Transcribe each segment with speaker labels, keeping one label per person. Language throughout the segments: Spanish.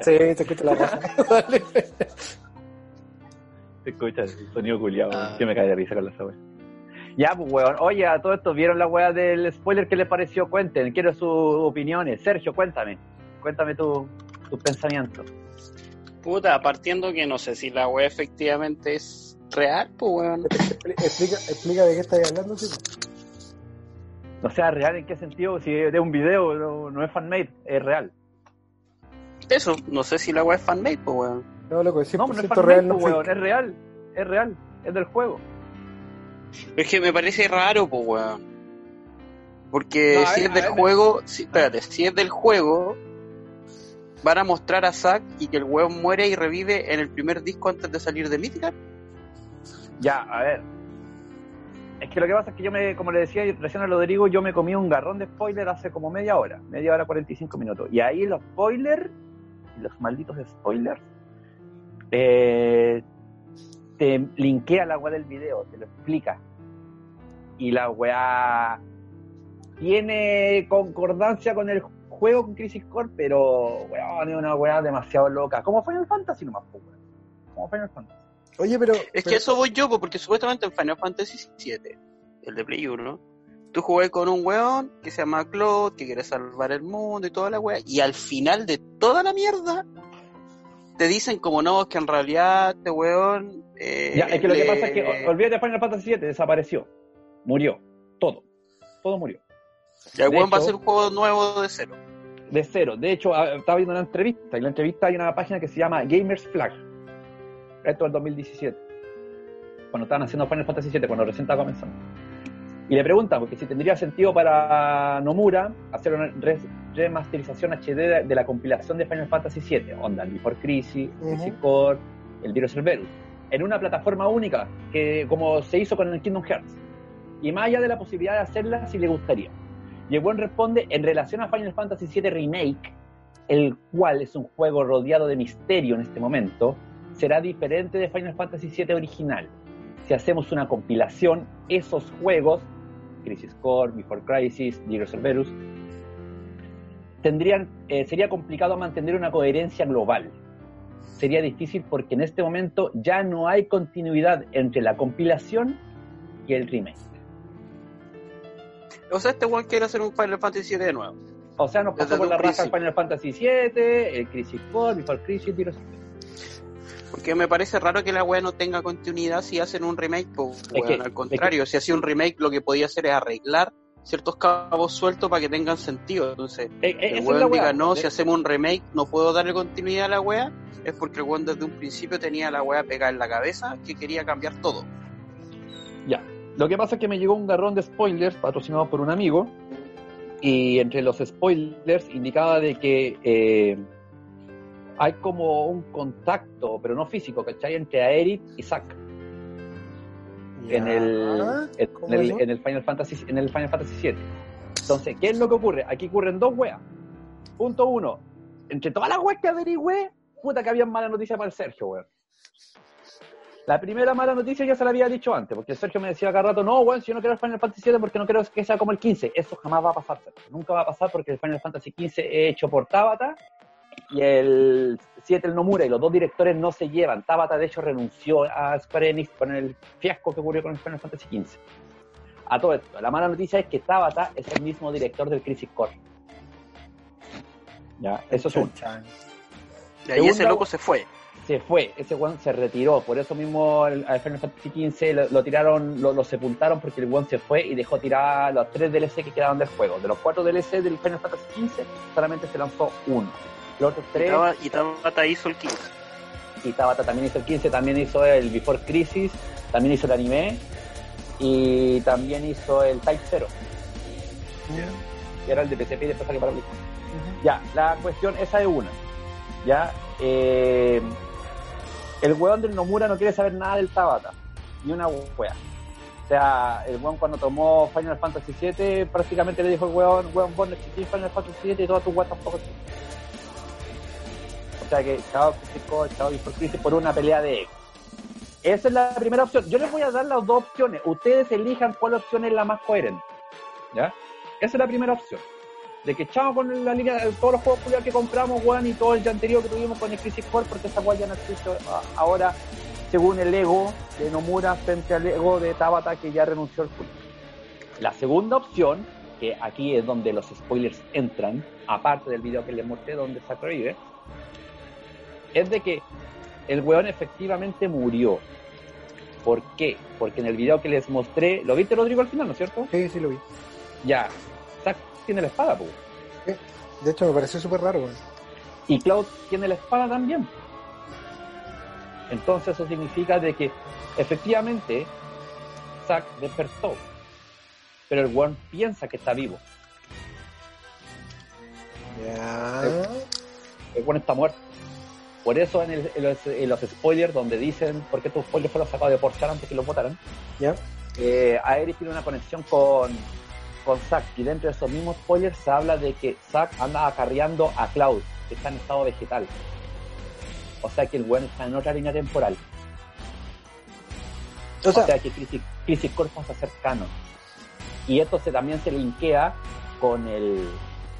Speaker 1: Sí, te escucho la. Dale.
Speaker 2: Se escucha el sonido culiado,
Speaker 1: Ah.
Speaker 2: que me cae de risa con la wea. Ya, pues, weón. Oye, a todo esto, ¿vieron la weá del spoiler? ¿Qué les pareció? Cuenten, quiero sus opiniones. Sergio, cuéntame. Cuéntame tu, tus pensamientos.
Speaker 3: Puta, partiendo que no sé si la web efectivamente es real, pues weón.
Speaker 1: Expli- Explica, explica de qué estás hablando, chico.
Speaker 2: O sea, ¿real en qué sentido? Si es de un video, no, no es fanmade, es real.
Speaker 3: Eso, no sé si la web es fanmade, pues weón.
Speaker 1: No, loco, es 100%
Speaker 2: No, no es
Speaker 1: real, no
Speaker 2: weón, es real. Es real, es del juego.
Speaker 3: Es que me parece raro, pues weón. Porque
Speaker 2: No,
Speaker 3: si
Speaker 2: ver,
Speaker 3: es del
Speaker 2: ver,
Speaker 3: juego, si, espérate, si es del juego, van a mostrar a Zack y que el weón muere y revive en el primer disco antes de salir de Mythical.
Speaker 2: Ya, a ver. Es que lo que pasa es que yo me, como le decía recién a Rodrigo, yo me comí un garrón de spoiler hace como media hora, media hora 45 minutos. Y ahí los spoilers, los malditos spoilers, eh, te linkea la weá del video, te lo explica. Y la weá tiene concordancia con el juego con Crisis Core, pero weón, es una weá demasiado loca. Como Final Fantasy nomás, weón. Como Final Fantasy.
Speaker 1: Oye, pero.
Speaker 3: Es
Speaker 1: pero-
Speaker 3: que eso voy yo, porque supuestamente en Final Fantasy VII, el de Play 1, tú jugué con un weón que se llama Claude, que quiere salvar el mundo y toda la wea, y al final de toda la mierda, te dicen como no, que en realidad este weón... eh,
Speaker 2: Ya, es que lo que pasa es que, olvídate de Final Fantasy VII, desapareció. Murió. Todo. Todo murió.
Speaker 3: ya el
Speaker 2: de
Speaker 3: weón va a hacer un juego nuevo de cero.
Speaker 2: De cero. De hecho, estaba viendo una entrevista. y En la entrevista hay una página que se llama Gamers Flag. Esto es el 2017. Cuando estaban haciendo Final Fantasy VII, cuando recién estaba comenzando. Y le preguntan, porque si tendría sentido para Nomura hacer una re- remasterización HD de, la compilación de Final Fantasy VII. Onda, el Before Crisis, Crisis
Speaker 1: Ujú.
Speaker 2: Core, el Virus Cerberus. En una plataforma única, que como se hizo con el Kingdom Hearts. Y más allá de la posibilidad de hacerla, si le gustaría. Y el buen responde, en relación a Final Fantasy VII Remake, el cual es un juego rodeado de misterio en este momento, será diferente de Final Fantasy VII original. Si hacemos una compilación, esos juegos, Crisis Core, Before Crisis, Zero Cerberus, tendrían, eh, sería complicado mantener una coherencia global. Sería difícil porque en este momento ya no hay continuidad entre la compilación y el remake.
Speaker 3: O sea, este weón quiere hacer un Final Fantasy VII de nuevo.
Speaker 2: O sea, nos pasó por la raja el. Final Fantasy VII, el Crisis Core, Before Crisis, Zero Cerberus.
Speaker 3: Porque me parece raro que la weá no tenga continuidad si hacen un remake. Pues,
Speaker 2: Es
Speaker 3: weón,
Speaker 2: que-
Speaker 3: al contrario, si hacía un remake, lo que podía hacer es arreglar ciertos cabos sueltos para que tengan sentido. Entonces,
Speaker 2: Eh, eh,
Speaker 3: el weón diga, no, si hacemos un remake, no puedo darle continuidad a la weá, es porque el weón desde un principio tenía la weá pegada en la cabeza que quería cambiar todo.
Speaker 2: Ya. Lo que pasa es que me llegó un garrón de spoilers patrocinado por un amigo. Y entre los spoilers indicaba de que eh, hay como un contacto, pero no físico, ¿cachai? Entre Aerith y Zack en el, en,
Speaker 1: ¿Cómo
Speaker 2: el,
Speaker 1: eso?
Speaker 2: en el Final Fantasy en el Final Fantasy VII. Entonces, ¿qué es lo que ocurre? Aquí ocurren dos weas. Punto uno. Entre todas las weas que averigüé, puta que había mala noticia para el Sergio, weón. La primera mala noticia ya se la había dicho antes, porque Sergio me decía cada rato, no, weón, si yo no quiero el Final Fantasy VII porque no quiero que sea como el 15. Eso jamás va a pasar, Sergio. Nunca va a pasar porque el Final Fantasy 15 es hecho por Tabata y el 7 el Nomura y los dos directores no se llevan. Tabata, de hecho, renunció a Square Enix con el fiasco que ocurrió con el Final Fantasy 15. A todo esto, la mala noticia es que Tabata es el mismo director del Crisis Core. Ya, eso es un.
Speaker 3: Y ahí ese loco se fue.
Speaker 2: se fue, ese weón se retiró, por eso mismo el, al Final Fantasy XV lo, lo tiraron, lo, lo sepultaron porque el weón se fue y dejó tirar los tres DLC que quedaban del juego. De los cuatro DLC del Final Fantasy XV, solamente se lanzó uno. Los otros
Speaker 3: Y
Speaker 2: tres,
Speaker 3: Y Tabata hizo el 15.
Speaker 2: y Tabata también hizo el 15, también hizo el Before Crisis, también hizo el anime, Y también hizo el Type 0. Que era el de PCP y después salió para Play. Ya, la cuestión, esa es una. Ya, eh, el weón del Nomura no quiere saber nada del Tabata. Ni una wea. O sea, el weón cuando tomó Final Fantasy VII, prácticamente le dijo el weón, weón, vos no existís Final Fantasy VII y todas tus weas tampoco existen. Sea que, chao, Crisis chao, Crisis por una pelea de ego. Esa es la primera opción. Yo les voy a dar las dos opciones. Ustedes elijan cuál opción es la más coherente. ¿Ya? Esa es la primera opción. De que echamos con la línea todos los juegos que compramos, weón, y todo el anterior que tuvimos con el Crisis Core, porque esa weá ya no existe ahora, según el ego de Nomura frente al ego de Tabata que ya renunció al juego. La segunda opción, que aquí es donde los spoilers entran, aparte del video que les mostré donde se revive, es de que el weón efectivamente murió. ¿Por qué? Porque en el video que les mostré, ¿lo viste Rodrigo al final, no es cierto?
Speaker 1: Sí, sí lo vi.
Speaker 2: Ya, Zack tiene la espada, pues.
Speaker 1: De hecho, me pareció súper raro, weón.
Speaker 2: Y Cloud tiene la espada también. Entonces eso significa de que efectivamente Zack despertó. Pero el weón piensa que está vivo.
Speaker 1: Ya.
Speaker 2: El weón está muerto. Por eso en, el- en los, en los spoilers donde dicen por qué tus spoilers fueron sacados de Porchan antes que los votaran,
Speaker 1: Ya.
Speaker 2: eh, Aerith tiene una conexión con, con Zack y dentro de esos mismos spoilers se habla de que Zack anda acarreando a Cloud, que está en estado vegetal. O sea que el weón está en otra línea temporal.
Speaker 1: O sea,
Speaker 2: o sea que Crisis, Crisis Core pasa a ser canon. Y esto se, también se linkea con el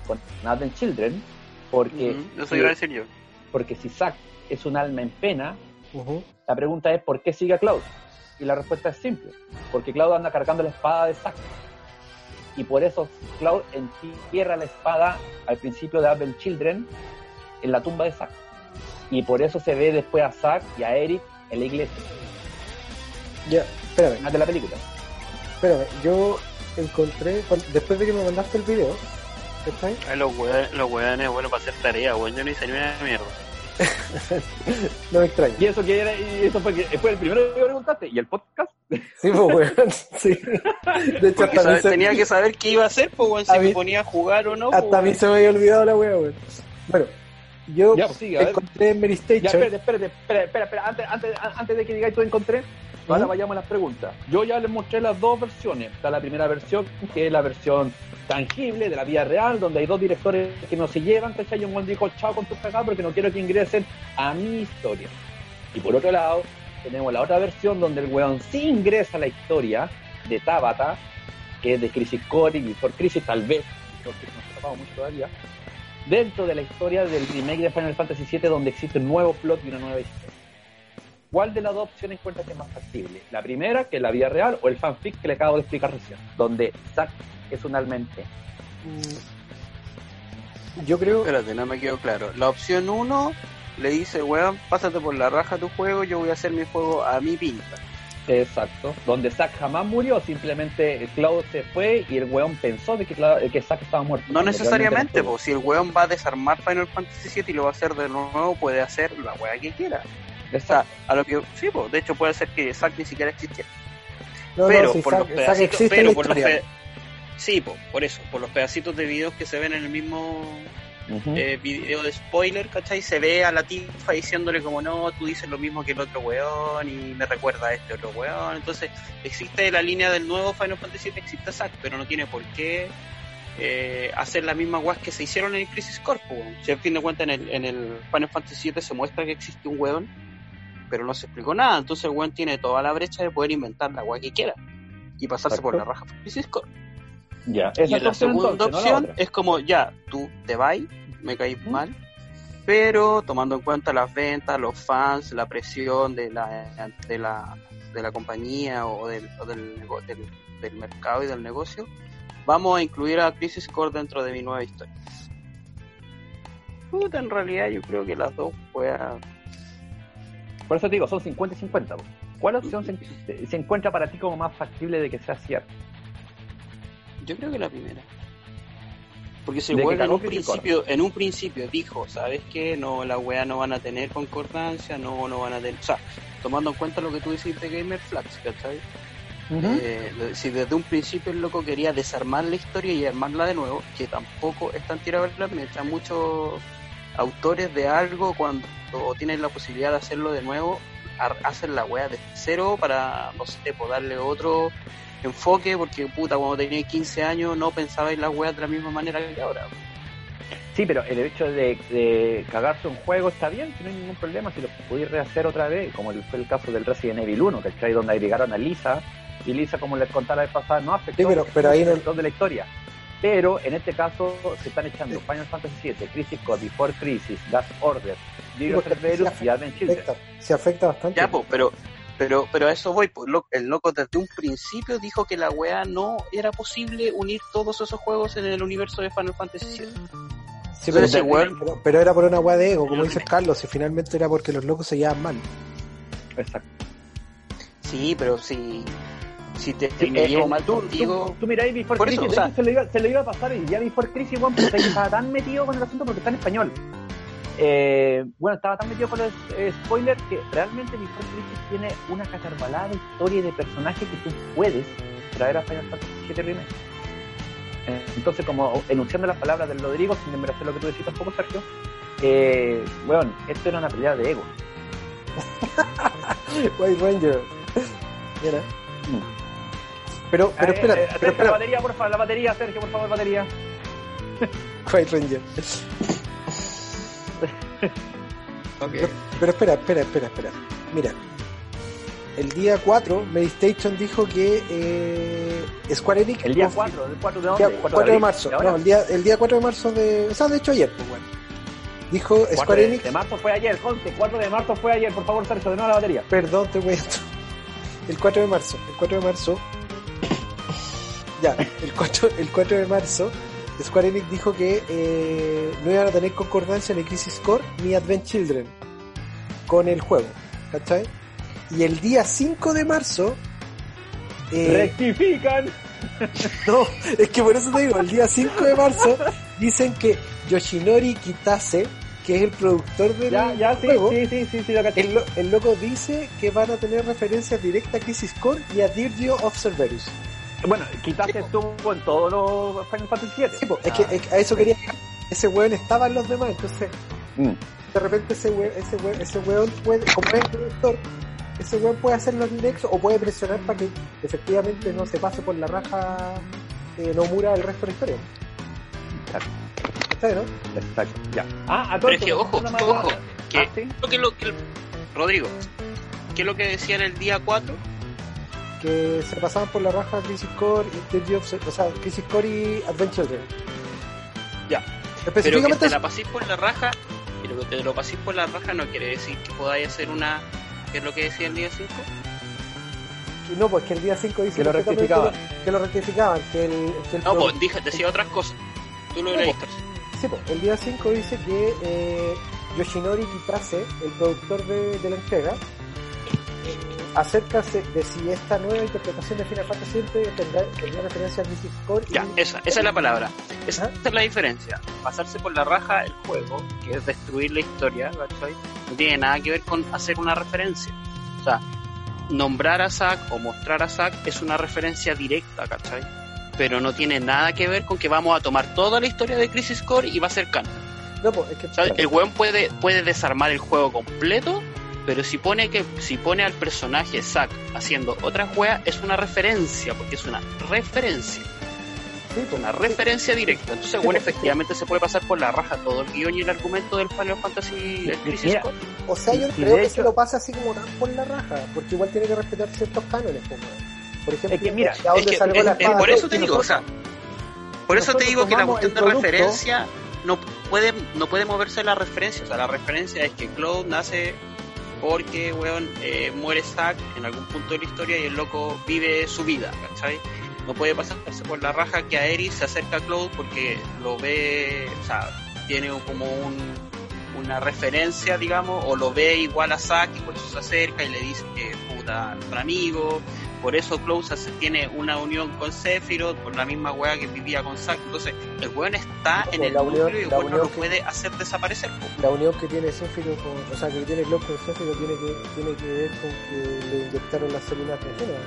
Speaker 2: con Advent Children, porque,
Speaker 3: Eso iba a decir yo.
Speaker 2: Porque si Zack es un alma en pena, la pregunta es ¿por qué sigue a Cloud? Y la respuesta es simple, porque Cloud anda cargando la espada de Zack. Y por eso Cloud entierra la espada al principio de Advent Children en la tumba de Zack. Y por eso se ve después a Zack y a Eric en la iglesia,
Speaker 1: ya. Espérame,
Speaker 2: final de la película.
Speaker 1: espérame. Yo encontré, después de que me mandaste el video, ¿cachai?
Speaker 3: Ay, los weones, los weones, bueno, para hacer tarea, weón. Yo no hice ni una mierda.
Speaker 1: No me extraña.
Speaker 2: Y eso que era, y eso fue, que- fue el primero que me preguntaste, y el podcast.
Speaker 1: Sí, pues, weón. Sí. De hecho, hasta, mí
Speaker 3: sabe-
Speaker 1: se,
Speaker 3: tenía que saber qué iba a hacer, pues, weón, si
Speaker 1: mí-
Speaker 3: me ponía a jugar o no. pues,
Speaker 1: hasta a mí
Speaker 3: weón.
Speaker 1: se me había olvidado la wea, weón. Bueno, yo
Speaker 2: Ya, pues sigue,
Speaker 1: encontré en Mary Station.
Speaker 2: Ya, espérate, espérate, espera, espera, antes, antes, antes de que digáis tú encontré, ahora
Speaker 1: Ujú.
Speaker 2: vayamos a las preguntas. Yo ya les mostré las dos versiones. Está la primera versión, que es la versión tangible de la vida real, donde hay dos directores que no se llevan, ¿cachai? Y un buen dijo, chao con tus cagadas porque no quiero que ingresen a mi historia. Y por otro lado, tenemos la otra versión donde el weón sí ingresa a la historia de Tabata, que es de Crisis Core y por Crisis tal vez, porque no se ha tocado mucho todavía, dentro de la historia del remake de Final Fantasy VII donde existe un nuevo plot y una nueva historia. ¿Cuál de las dos opciones encuentras que es más factible? La primera, que es la vida real, o el fanfic que le acabo de explicar recién, donde Zack es un alma en pena.
Speaker 1: Mm, Yo creo.
Speaker 3: Espérate, no me quedó claro. La opción 1 le dice, weón, pásate por la raja tu juego, yo voy a hacer mi juego a mi pinta.
Speaker 2: Exacto. Donde Zack jamás murió, simplemente Cloud se fue y el weón pensó de que, Cloud- que Zack estaba muerto.
Speaker 3: No necesariamente, pues si el weón va a desarmar Final Fantasy VII y lo va a hacer de nuevo, puede hacer la weá que quiera.
Speaker 2: estuvo.
Speaker 3: O sea, a lo que sí, pues, de hecho puede ser que Zack ni siquiera existiera.
Speaker 1: No,
Speaker 3: pero
Speaker 1: no, si
Speaker 3: por
Speaker 1: Zack-
Speaker 3: los pedacitos,
Speaker 1: existe
Speaker 3: pero por los pe- sí, po, por eso, por los pedacitos de videos que se ven en el mismo Eh, video de spoiler, ¿cachai? Se ve a la tifa diciéndole como no, tú dices lo mismo que el otro weón y me recuerda a este otro weón. Entonces, existe la línea del nuevo Final Fantasy VII, existe Zack, pero no tiene por qué eh, hacer la misma weas que se hicieron en el Crisis weón. Si al fin de cuentas en el, en el Final Fantasy VII se muestra que existe un weón, pero no se explicó nada. Entonces el weón tiene toda la brecha de poder inventar la wea que quiera y pasarse por la raja Crisis.
Speaker 2: Ya,
Speaker 3: Y
Speaker 2: esa es
Speaker 3: en
Speaker 2: la
Speaker 3: segunda
Speaker 2: entonces, no la
Speaker 3: opción es como, ya, tú te vas, me caís
Speaker 2: ¿Mm?
Speaker 3: mal, pero tomando en cuenta las ventas, los fans, la presión de la, de la, de la compañía o, del, o del, nego- del, del mercado y del negocio, vamos a incluir a Crisis Core dentro de mi nueva historia. Puta, en realidad yo creo que las dos juegan...
Speaker 2: Por eso te digo, son 50 y 50. po. ¿Cuál opción se, se encuentra para ti como más factible de que sea cierto?
Speaker 3: Yo creo que la primera. Porque si el weón en un principio, en un principio dijo, ¿sabes qué? No, la weá no van a tener concordancia, no, no van a tener. O sea, tomando en cuenta lo que tú decís de Gamer Flags, ¿cachai? Eh, si desde un principio el loco quería desarmar la historia y armarla de nuevo, que tampoco es tan tirado la planeta, muchos autores de algo cuando tienen la posibilidad de hacerlo de nuevo, hacen la wea de cero para, no sé, pues, darle otro enfoque, porque puta, cuando tenía 15 años no pensaba en las weas de la misma manera que ahora.
Speaker 2: Sí, pero el hecho de, de cagarse un juego está bien, si no hay ningún problema, si lo podéis rehacer otra vez, como fue el caso del Resident Evil 1, ¿cachai? Donde agregaron a Lisa, y Lisa, como les contaba la vez pasada, no afectó
Speaker 1: Sí, pero- pero ahí no-
Speaker 2: de la historia. Pero en este caso se están echando Final Fantasy VII, Crisis Core, Before Crisis, Last Order, Cerberus
Speaker 1: se
Speaker 2: y Advent Children.
Speaker 1: afecta, se afecta bastante.
Speaker 3: Ya, pues, pero, pero, pero a eso voy, pues, lo- el loco desde un principio dijo que la wea no era posible unir todos esos juegos en el universo de Final Fantasy VII.
Speaker 1: Sí, pero,
Speaker 3: ese weón-
Speaker 1: pero, pero era por una weá de ego, como dice. Carlos, y finalmente era porque los locos se llevaban mal.
Speaker 2: Exacto.
Speaker 3: Sí, pero si, si te,
Speaker 2: Sí,
Speaker 3: me
Speaker 2: eh,
Speaker 3: llevo
Speaker 2: eh,
Speaker 3: mal
Speaker 2: tú,
Speaker 3: contigo,
Speaker 2: Tú, tú miráis Before
Speaker 3: Por
Speaker 2: Crisis,
Speaker 3: o
Speaker 2: se, le iba, se le iba a pasar y ya Before Crisis, bueno, pues, estaba tan metido con el asunto porque está en español. Eh, bueno, estaba tan metido con los eh, spoilers que realmente Before Crisis tiene una catarbalada de historia y de personajes que tú puedes traer a Final Fantasy VII Remake. Eh, Entonces, como enunciando las palabras del Rodrigo, sin desmerecer lo que tú decís tampoco, Sergio, eh, bueno, esto era una pelea de ego.
Speaker 1: White Ranger. Mira. Pero, pero
Speaker 2: Eh,
Speaker 1: espera,
Speaker 2: eh,
Speaker 1: pero
Speaker 2: Sergio, la
Speaker 1: espera.
Speaker 2: batería, por favor, la batería, Sergio, por favor, batería.
Speaker 1: White Ranger. Pero, pero espera, espera, espera, espera. Mira. El día 4, Medistation dijo que eh, Square Enix.
Speaker 2: El día
Speaker 1: confi-
Speaker 2: 4, ¿el 4 de dónde?
Speaker 1: día
Speaker 2: ¿El
Speaker 1: 4 de
Speaker 2: abril?
Speaker 1: marzo.
Speaker 2: ¿De?
Speaker 1: No, el día, el día 4 de marzo de. O sea, de hecho ayer, pues bueno. Dijo
Speaker 2: 4
Speaker 1: Square
Speaker 2: de,
Speaker 1: Enix.
Speaker 2: de marzo fue ayer, Conte, 4 de marzo fue ayer, por favor, Sergio, de nuevo la batería.
Speaker 1: Perdón, te cuento. El 4 de marzo. El 4 de marzo. Ya, el 4, el 4 de marzo. Square Enix dijo que eh, no iban a tener concordancia ni Crisis Core ni Advent Children con el juego. ¿Cachai? Y el día 5 de marzo. eh,
Speaker 2: Rectifican.
Speaker 1: no, es que por eso te digo, el día 5 de marzo dicen que Yoshinori Kitase, que es el productor del
Speaker 2: Ya, ya, sí,
Speaker 1: juego,
Speaker 2: sí, sí, sí, sí, lo caché.
Speaker 1: el, lo- el loco dice que van a tener referencias directas a Crisis Core y a Dirgio of Cerberus.
Speaker 2: Bueno, quizás estuvo en todos los Final Fantasy 7.
Speaker 1: Sí, po, es que es que a eso quería. Ese weón estaba en los demás, entonces de repente ese weón, ese weón, ese weón puede, como es el productor, ese weón puede hacer los nexos o puede presionar para que efectivamente no se pase por la raja eh, Nomura el resto de la historia.
Speaker 2: Exacto,
Speaker 1: ¿Está bien, no?
Speaker 2: exacto. Ya. Ah, a todo
Speaker 3: Pero es que, ojo, ojo, que-
Speaker 2: Ah, ¿sí?
Speaker 3: lo que lo que Rodrigo, ¿qué es lo que decían el día 4?
Speaker 1: Que se pasaban por la raja Crisis Core y Dirgio of o sea, Crisis Core y Advent Children.
Speaker 3: Ya. Pero que
Speaker 1: Específicamente
Speaker 3: te la paséis por la raja, pero que te lo paséis por la raja no quiere decir que podáis hacer una, ¿qué es lo que decía el día 5?
Speaker 1: No, pues que el día 5 dice
Speaker 2: Que lo rectificaban.
Speaker 1: Que, lo rectificaban, que el, que el
Speaker 3: No, pues dije, decía otras cosas. Tú lo
Speaker 1: No,
Speaker 3: leíste.
Speaker 1: Sí, pues, el día 5 dice que eh, Yoshinori Kitase, el productor de, de la entrega, acerca de si esta nueva interpretación de Final Fantasy VII tendrá, tendrá referencia a Crisis Core
Speaker 3: Ya,
Speaker 1: y
Speaker 3: esa, esa es la palabra. Esa,
Speaker 1: Ajá.
Speaker 3: esa es la diferencia. Pasarse por la raja el juego, que es destruir la historia, ¿cachai? No tiene nada que ver con hacer una referencia. O sea, nombrar a Zack o mostrar a Zack es una referencia directa, ¿cachai? Pero no tiene nada que ver con que vamos a tomar toda la historia de Crisis Core y va a ser canon.
Speaker 1: No, pues, es que
Speaker 3: el weón puede, puede desarmar el juego completo, pero si pone que si pone al personaje Zack haciendo otra wea, es una referencia, porque es una referencia, una referencia directa. Entonces, bueno, efectivamente se puede pasar por la raja todo el guion y el argumento del Final Fantasy el Crisis.
Speaker 1: O sea, yo creo que se lo pase así como tan por la raja, porque igual tiene que respetar ciertos cánones, weón. Por ejemplo,
Speaker 2: Es que mira,
Speaker 1: ¿de
Speaker 3: Es
Speaker 1: dónde
Speaker 3: que,
Speaker 1: salió
Speaker 3: es-
Speaker 1: la
Speaker 3: es
Speaker 1: espada?
Speaker 3: por eso te digo, o sea, por eso te digo que la cuestión de referencia no puede, no puede moverse la referencia. O sea, la referencia es que Cloud nace porque, weón, eh, muere Zack en algún punto de la historia y el loco vive su vida, ¿cachai? No puede pasarse por la raja que Aerys se acerca a Cloud porque lo ve, o sea, tiene como un, una referencia, digamos, o lo ve igual a Zack y por eso se acerca y le dice que puta, son amigos. Por eso Cloud se- tiene una unión con Sephiroth, por la misma weá que vivía con Zack. Entonces, el weón está en el núcleo y el weón no lo
Speaker 1: que-
Speaker 3: puede hacer desaparecer. po.
Speaker 1: La unión que tiene Sephiroth con, o sea, que tiene Cloud con Sephiroth tiene que, tiene que ver con que le inyectaron las células de género.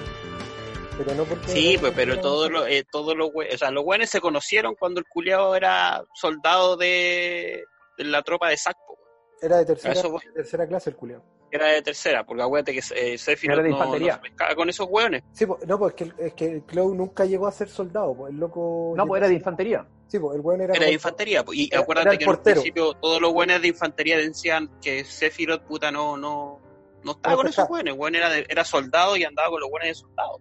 Speaker 1: Pero no porque.
Speaker 3: Sí, pues, pero todos los, eh, todos los o sea, los buenos se conocieron cuando el culiao era soldado de, de la tropa de Sac, po,
Speaker 1: Era de tercera,
Speaker 3: eso
Speaker 1: de tercera clase el culiao.
Speaker 3: Era de tercera, porque acuérdate que eh,
Speaker 2: de
Speaker 3: no,
Speaker 2: infantería.
Speaker 3: no se pescaba con esos hueones.
Speaker 1: Sí, po, no, pues es que, el- es que el Clow nunca llegó a ser soldado, pues el loco.
Speaker 2: No, pues era de infantería.
Speaker 1: Sí, pues el weón era.
Speaker 3: Era de infantería, po, y
Speaker 1: Era-
Speaker 3: acuérdate
Speaker 1: era
Speaker 3: que en un
Speaker 1: portero.
Speaker 3: principio todos los buenos de infantería decían que Sephiroth, puta, no, no, no estaba
Speaker 1: No
Speaker 3: con esos buenos, el weón era, de- era soldado y andaba con los buenos de soldado.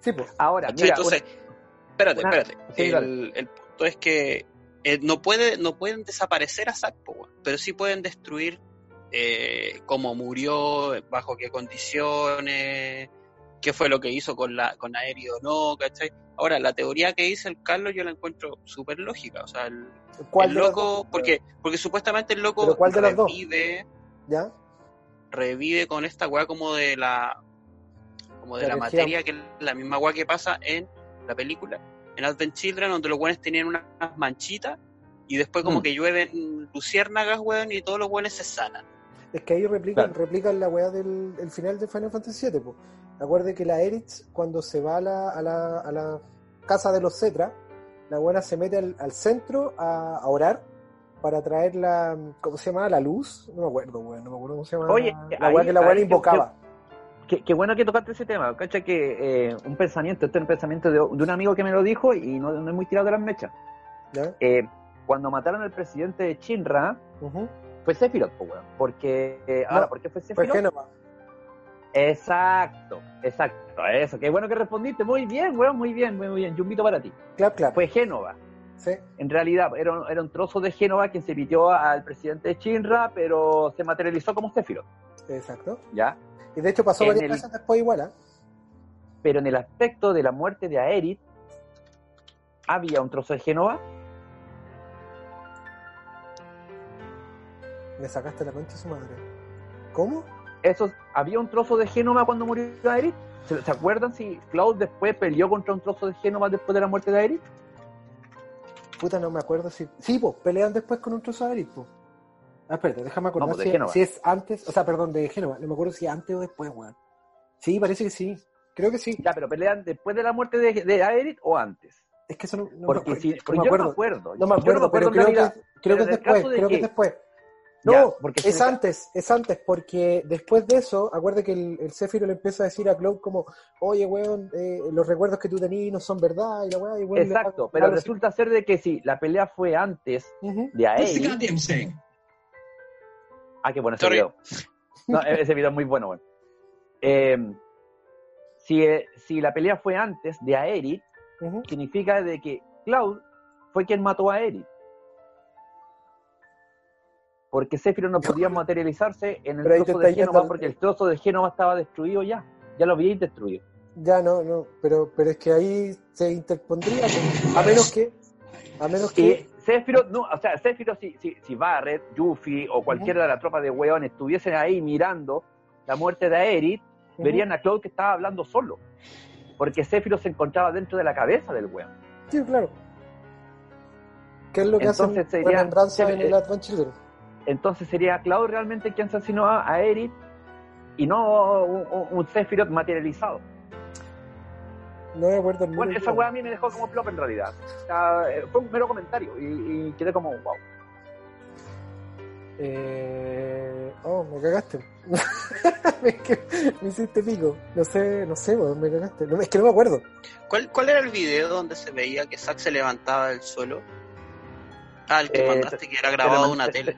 Speaker 1: Sí, pues.
Speaker 2: Ahora,
Speaker 3: Entonces, espérate,
Speaker 2: una-
Speaker 3: espérate.
Speaker 2: sí,
Speaker 3: el, el punto es que eh, no, puede, no pueden desaparecer a Zack, pero sí pueden destruir eh, cómo murió, bajo qué condiciones, qué fue lo que hizo con la con Aéreo no, ¿cachai? Ahora, la teoría que dice el Carlos yo la encuentro súper lógica, o sea, el,
Speaker 1: ¿Cuál
Speaker 3: el loco, porque, porque supuestamente el loco
Speaker 1: ¿Pero cuál de los dos?
Speaker 3: revive,
Speaker 1: ¿Ya?
Speaker 3: revive con esta weá como de la como de
Speaker 1: La
Speaker 3: materia que es la misma weá que pasa en la película en Advent Children donde los buenos tenían unas manchitas y después como
Speaker 2: Mm.
Speaker 3: que llueven luciérnagas weón y todos los buenos se sanan
Speaker 1: Es que ahí replican,
Speaker 2: Claro.
Speaker 1: replican la weá del el final de Final Fantasy VII. Po. Acuerde que la Eritz, cuando se va a la, a la, a la casa de los Cetra, la buena se mete al, al centro a, a orar para traer la. ¿Cómo se llama? La luz. No me acuerdo, weón. No me acuerdo cómo se llama.
Speaker 2: Oye,
Speaker 1: la weá que la buena invocaba.
Speaker 2: Qué, bueno que tocaste ese tema. Cacha que eh, un pensamiento, este es un pensamiento de, de un amigo que me lo dijo y no, no es muy tirado de las mechas. Eh, cuando mataron al presidente de Shinra,
Speaker 1: Ujú.
Speaker 2: Fue Sephiroth, po, weón. Porque, eh, ahora,
Speaker 1: No,
Speaker 2: ¿por qué fue
Speaker 1: Fue
Speaker 2: Sephiroth?
Speaker 1: Génova.
Speaker 2: Exacto, exacto, eso. Qué bueno que respondiste. Muy bien, weón, muy bien, muy bien. Yumbito para ti.
Speaker 1: Clap, clap.
Speaker 2: Fue Génova.
Speaker 1: Sí.
Speaker 2: En realidad, era, un- era un trozo de Génova que se pitió al presidente de Shinra, pero se materializó como Sephiroth,
Speaker 1: Exacto.
Speaker 2: ¿ya?
Speaker 1: Y de hecho pasó
Speaker 2: En
Speaker 1: varias
Speaker 2: el-
Speaker 1: veces después igual, ¿ah?
Speaker 2: Pero en el aspecto de la muerte de Aerith, había un trozo de Génova.
Speaker 1: Me sacaste la concha de su madre. ¿Cómo?
Speaker 2: Eso, había un trozo de Génova cuando murió Aerith. ¿Se, se acuerdan si Cloud después peleó contra un trozo de Génova después de la muerte de Aerith?
Speaker 1: Puta, no me acuerdo si. Sí, pues, pelean después con un trozo de Eris, pues. Ah, espérate, déjame acordar
Speaker 2: No, pues,
Speaker 1: si, si es antes, o sea, perdón, de Génova. No me acuerdo si antes o después, weón. Sí, parece que sí. Creo que sí.
Speaker 2: Ya, pero pelean después de la muerte de, de Aerith o antes.
Speaker 1: Es que eso no, no me
Speaker 2: Porque si,
Speaker 1: no me acuerdo.
Speaker 2: no me acuerdo.
Speaker 1: Pero creo que, creo es después. Creo que es
Speaker 2: que- Ya,
Speaker 1: No,
Speaker 2: porque
Speaker 1: es antes, es antes, porque después de eso, acuérdate que el, el le empieza a decir a Cloud como, oye, weón, eh, los recuerdos que tú tenías no son verdad, y la weá, y weón,
Speaker 2: Exacto, pero resulta ser de que si la pelea fue antes de
Speaker 4: the
Speaker 2: Aerith.
Speaker 4: goddamn saying?
Speaker 2: Ah, qué bueno ese
Speaker 3: Sorry.
Speaker 2: video. No, ese video es muy bueno, bueno. Eh, si, eh, si la pelea fue antes de Aerith,
Speaker 1: Ujú.
Speaker 2: significa de que Cloud fue quien mató a Aerith. Porque Sephiroth no podía materializarse en el trozo de Génova porque el trozo de Génova estaba destruido ya. Ya lo habíais destruido.
Speaker 1: Ya no, no, pero, pero es que ahí se interpondría, pues, a menos que, a menos que,
Speaker 2: Sephiroth, no, o sea, Sephiroth, si, si, si Barret, Yuffie o cualquiera de la tropa de weones estuviesen ahí mirando la muerte de Aerith, verían a Cloud que estaba hablando solo. Porque Sephiroth se encontraba dentro de la cabeza del weón.
Speaker 1: sí, claro. ¿Qué es lo que
Speaker 2: Entonces
Speaker 1: hacen
Speaker 2: sería-
Speaker 1: en
Speaker 2: eh,
Speaker 1: el Advent Children?
Speaker 2: Entonces sería Cloud realmente quien asesinó a a Aerith y no un, un- un Sephiroth materializado.
Speaker 1: No me acuerdo el
Speaker 2: Bueno, esa weá a mí me dejó como plop en realidad. O sea, eh, fue un mero comentario y, y quedé como, wow.
Speaker 1: Eh... Oh, me cagaste. Me hiciste pico. No sé, no sé, weón, me cagaste. No, es que no me acuerdo.
Speaker 3: ¿Cuál, ¿Cuál era el video donde se veía que Zack se levantaba del suelo? Ah, el que
Speaker 2: Eh,
Speaker 3: mandaste que era grabado una tele.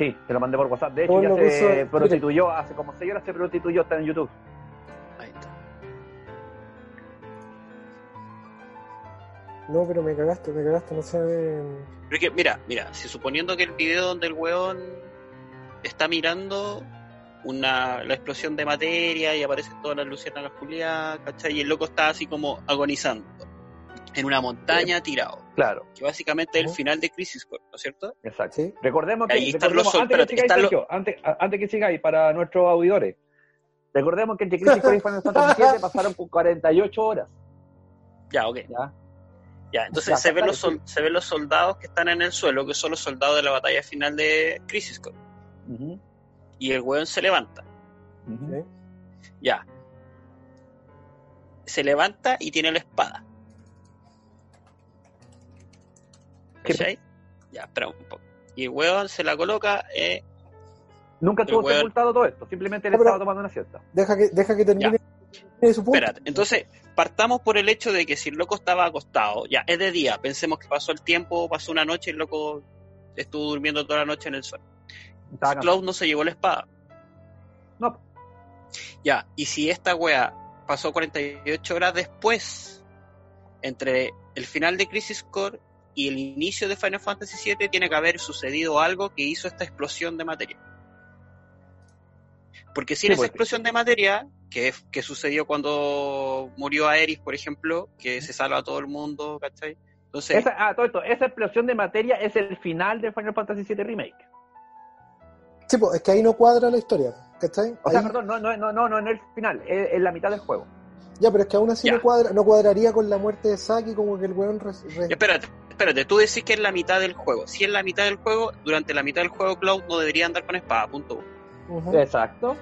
Speaker 2: Sí, te lo mandé por WhatsApp. De hecho,
Speaker 1: ¿Cómo
Speaker 2: ya se
Speaker 1: puso?
Speaker 2: prostituyó, hace como 6 horas se prostituyó, está en YouTube.
Speaker 3: Ahí está.
Speaker 1: No, pero me cagaste, me cagaste, no sé.
Speaker 3: Pero es que, mira, mira, si suponiendo que el video donde el weón está mirando una, la explosión de materia y aparecen todas las luciérnagas culiadas, ¿cachai? Y el loco está así como agonizando en una montaña tirado,
Speaker 2: Claro,
Speaker 3: que básicamente es el final de Crisis Core, ¿no es cierto?
Speaker 2: exacto.
Speaker 1: Sí.
Speaker 2: Recordemos que,
Speaker 3: Ahí están los
Speaker 2: antes que
Speaker 3: espérate,
Speaker 2: sigáis,
Speaker 3: están los-
Speaker 2: Sergio, antes, que sigáis, para nuestros auditores, recordemos que entre Crisis Core y Final Fantasy VII pasaron por 48 horas.
Speaker 3: Ya, ok.
Speaker 2: ¿ya?
Speaker 3: Ya, entonces
Speaker 2: Ya,
Speaker 3: se, ven los sol- se ven los soldados que están en el suelo, que son los soldados de la batalla final de Crisis Core. Y el weón se levanta. Ya. se levanta y tiene la espada. ¿Cachai? Ya, espera un poco. Y el weón se la coloca, eh,
Speaker 2: Nunca
Speaker 3: El
Speaker 2: tuvo
Speaker 3: weón-
Speaker 2: sepultado todo esto, simplemente le
Speaker 1: No,
Speaker 2: estaba tomando una siesta.
Speaker 1: Deja que, deja que termine su punto.
Speaker 3: Espérate, entonces partamos por el hecho de que si el loco estaba acostado, ya es de día, pensemos que pasó el tiempo, pasó una noche y el loco estuvo durmiendo toda la noche en el
Speaker 2: cansado.
Speaker 3: Cloud no se llevó la espada.
Speaker 2: No,
Speaker 3: Ya, y si esta wea pasó 48 horas después, entre el final de Crisis Core y el inicio de Final Fantasy VII, tiene que haber sucedido algo que hizo esta explosión de materia. Porque sin
Speaker 2: Sí,
Speaker 3: esa
Speaker 2: pues.
Speaker 3: explosión de materia, que, que sucedió cuando murió Aerys, por ejemplo, que se salva a todo el mundo, ¿cachai? Entonces,
Speaker 2: Esa, ah, todo esto, esa explosión de materia es el final de Final Fantasy VII Remake.
Speaker 1: Sí, pues, es que ahí no cuadra la historia, ¿cachai?
Speaker 2: O sea, perdón, no, no, no, no, no en el final, es, es la mitad del juego.
Speaker 1: Ya, pero es que aún así
Speaker 3: Ya.
Speaker 1: no, cuadra, no cuadraría con la muerte de Saki, como que el weón... res- re-
Speaker 3: espérate, espérate, tú decís que es la mitad del juego. Si es la mitad del juego, durante la mitad del juego Cloud no debería andar con espada, punto uno.
Speaker 2: Exacto.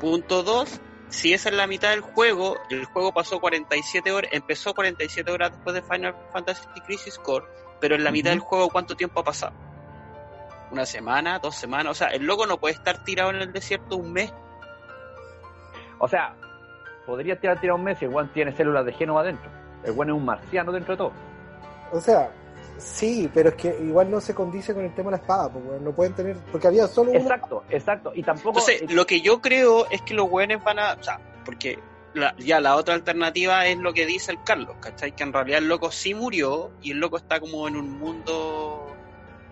Speaker 3: Punto 2, si esa es la mitad del juego, el juego pasó 47 horas, empezó 47 horas después de Final Fantasy Crisis Core, pero en la mitad del juego, ¿cuánto tiempo ha pasado? ¿Una semana? ¿Dos semanas? O sea, el loco no puede estar tirado en el desierto un mes.
Speaker 2: O sea, podría tirar, tirar un mes y el One tiene células de Génova adentro. El One es un marciano dentro de todo.
Speaker 1: O sea, sí, pero es que igual no se condice con el tema de la espada, weón. No pueden tener... Porque había solo una...
Speaker 2: Exacto, exacto. Y tampoco.
Speaker 3: Entonces, lo que yo creo es que los weones van a. O sea, porque la- ya la otra alternativa es lo que dice el Carlos, ¿cachai? Que en realidad el loco sí murió y el loco está como en un mundo.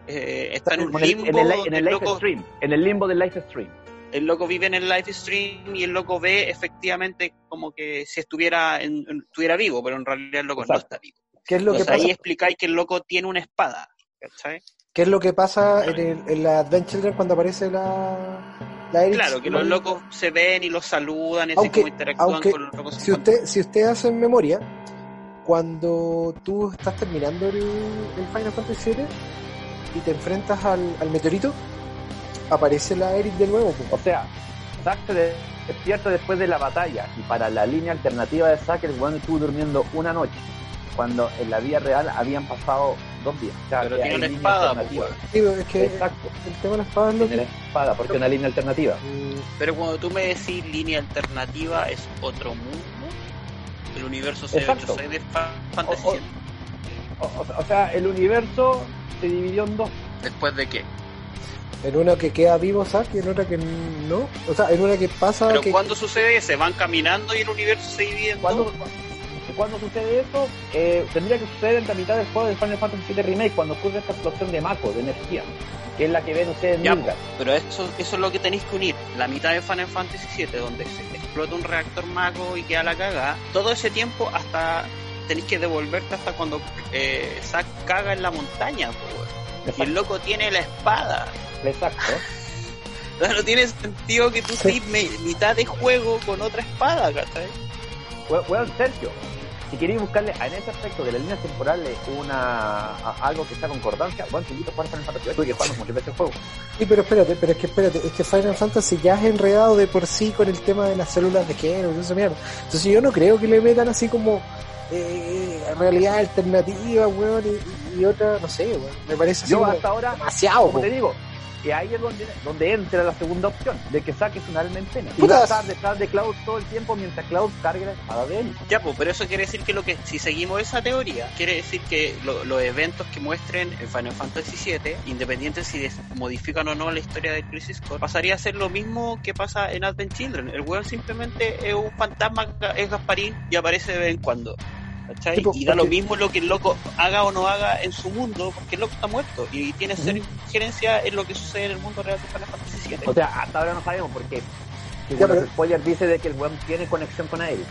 Speaker 3: eh, está en un
Speaker 2: en el,
Speaker 3: limbo
Speaker 2: en el, en el
Speaker 3: loco
Speaker 2: stream. En el limbo del live stream.
Speaker 3: el loco vive en el live stream y el loco ve efectivamente como que si estuviera en- en- estuviera vivo, pero en realidad el loco no está vivo.
Speaker 1: ¿Qué es lo que
Speaker 3: Entonces
Speaker 1: pasa?
Speaker 3: ahí explicáis que el loco tiene una espada, ¿cachai?
Speaker 1: ¿Qué es lo que pasa en, el, en la Advent Children cuando aparece la... la Eris?
Speaker 3: Claro, que los locos se ven y los saludan así
Speaker 1: Aunque-
Speaker 3: como interactúan
Speaker 1: aunque
Speaker 3: con los locos.
Speaker 1: Si usted, si usted hace en memoria, cuando tú estás terminando el, el Final Fantasy VII y te enfrentas al, al meteorito, aparece la Eric de nuevo. pues.
Speaker 2: O sea, Zack se de- despierta después de la batalla y para la línea alternativa de Zack el weón estuvo durmiendo una noche, cuando en la vida real habían pasado dos días. O sea,
Speaker 3: Pero tiene una
Speaker 2: línea
Speaker 3: espada,
Speaker 2: alternativa.
Speaker 3: pues,
Speaker 1: Sí, pero es que
Speaker 2: Exacto,
Speaker 1: el tema de la espada es lo
Speaker 2: tiene
Speaker 1: que...
Speaker 2: espada, porque es una línea alternativa.
Speaker 1: Mm,
Speaker 3: Pero cuando tú me decís línea alternativa, ¿es otro mundo? ¿El universo
Speaker 2: Exacto.
Speaker 3: 686 de Fa- Fantasy
Speaker 2: O- o-? O, sea, el universo se dividió en dos.
Speaker 3: ¿Después de qué?
Speaker 1: En una que queda vivo Zack y en otra que no. O sea, en una que pasa
Speaker 3: ¿Pero
Speaker 1: que...
Speaker 3: cuándo sucede? ¿Se van caminando y el universo se divide en
Speaker 2: ¿Cuándo,
Speaker 3: dos?
Speaker 2: Cuándo sucede eso? Eh, tendría que suceder en la mitad del juego de Final Fantasy VII Remake, cuando ocurre esta explosión de Mako, de energía, que es la que ven ustedes en
Speaker 3: Ya. Pero eso, eso es lo que tenéis que unir. La mitad de Final Fantasy VII, donde se explota un reactor mago y queda la cagada. Todo ese tiempo hasta tenéis que devolverte hasta cuando eh, Zack caga en la montaña. weón. Y el loco tiene la espada.
Speaker 2: Exacto.
Speaker 3: No tiene sentido que tú estés mitad de juego con otra espada, ¿cachai?
Speaker 2: Bueno, Sergio, si queréis buscarle en ese aspecto de las líneas temporales una, a- algo que sea concordancia, bueno, te invito a jugar Final Fantasy VIII, que jugamos muchas veces el juego.
Speaker 1: Sí, pero espérate, pero es que espérate, es que Final Fantasy ya es enredado de por sí con el tema de las células de género y esa mierda. Entonces yo no creo que le metan así como eh, realidad alternativa, weón, y, y otra, no sé, weón. Me parece así
Speaker 2: Yo hasta ahora,
Speaker 1: demasiado,
Speaker 2: como te digo, que ahí es donde, donde entra la segunda opción, de que saques un alma en pena. Y va a estar detrás de Cloud todo el tiempo mientras Cloud cargue la espada de él.
Speaker 3: Ya, pues, pero eso quiere decir que lo que, si seguimos esa teoría, quiere decir que lo- los eventos que muestren en Final Fantasy VII, independientes si des- modifican o no la historia de Crisis Core, pasaría a ser lo mismo que pasa en Advent Children. El weón simplemente es un fantasma, es Gasparín y aparece de vez en cuando. ¿Cachai?
Speaker 1: Sí, po,
Speaker 3: y da lo mismo lo que el loco haga o no haga en su mundo, porque el loco está muerto y tiene cero injerencia en lo que sucede en el mundo real de Final Fantasy VII.
Speaker 2: O sea, hasta ahora no sabemos por qué.
Speaker 1: Ya,
Speaker 2: Según
Speaker 1: pero-
Speaker 2: los spoilers dice de que el weón tiene conexión con Aerith.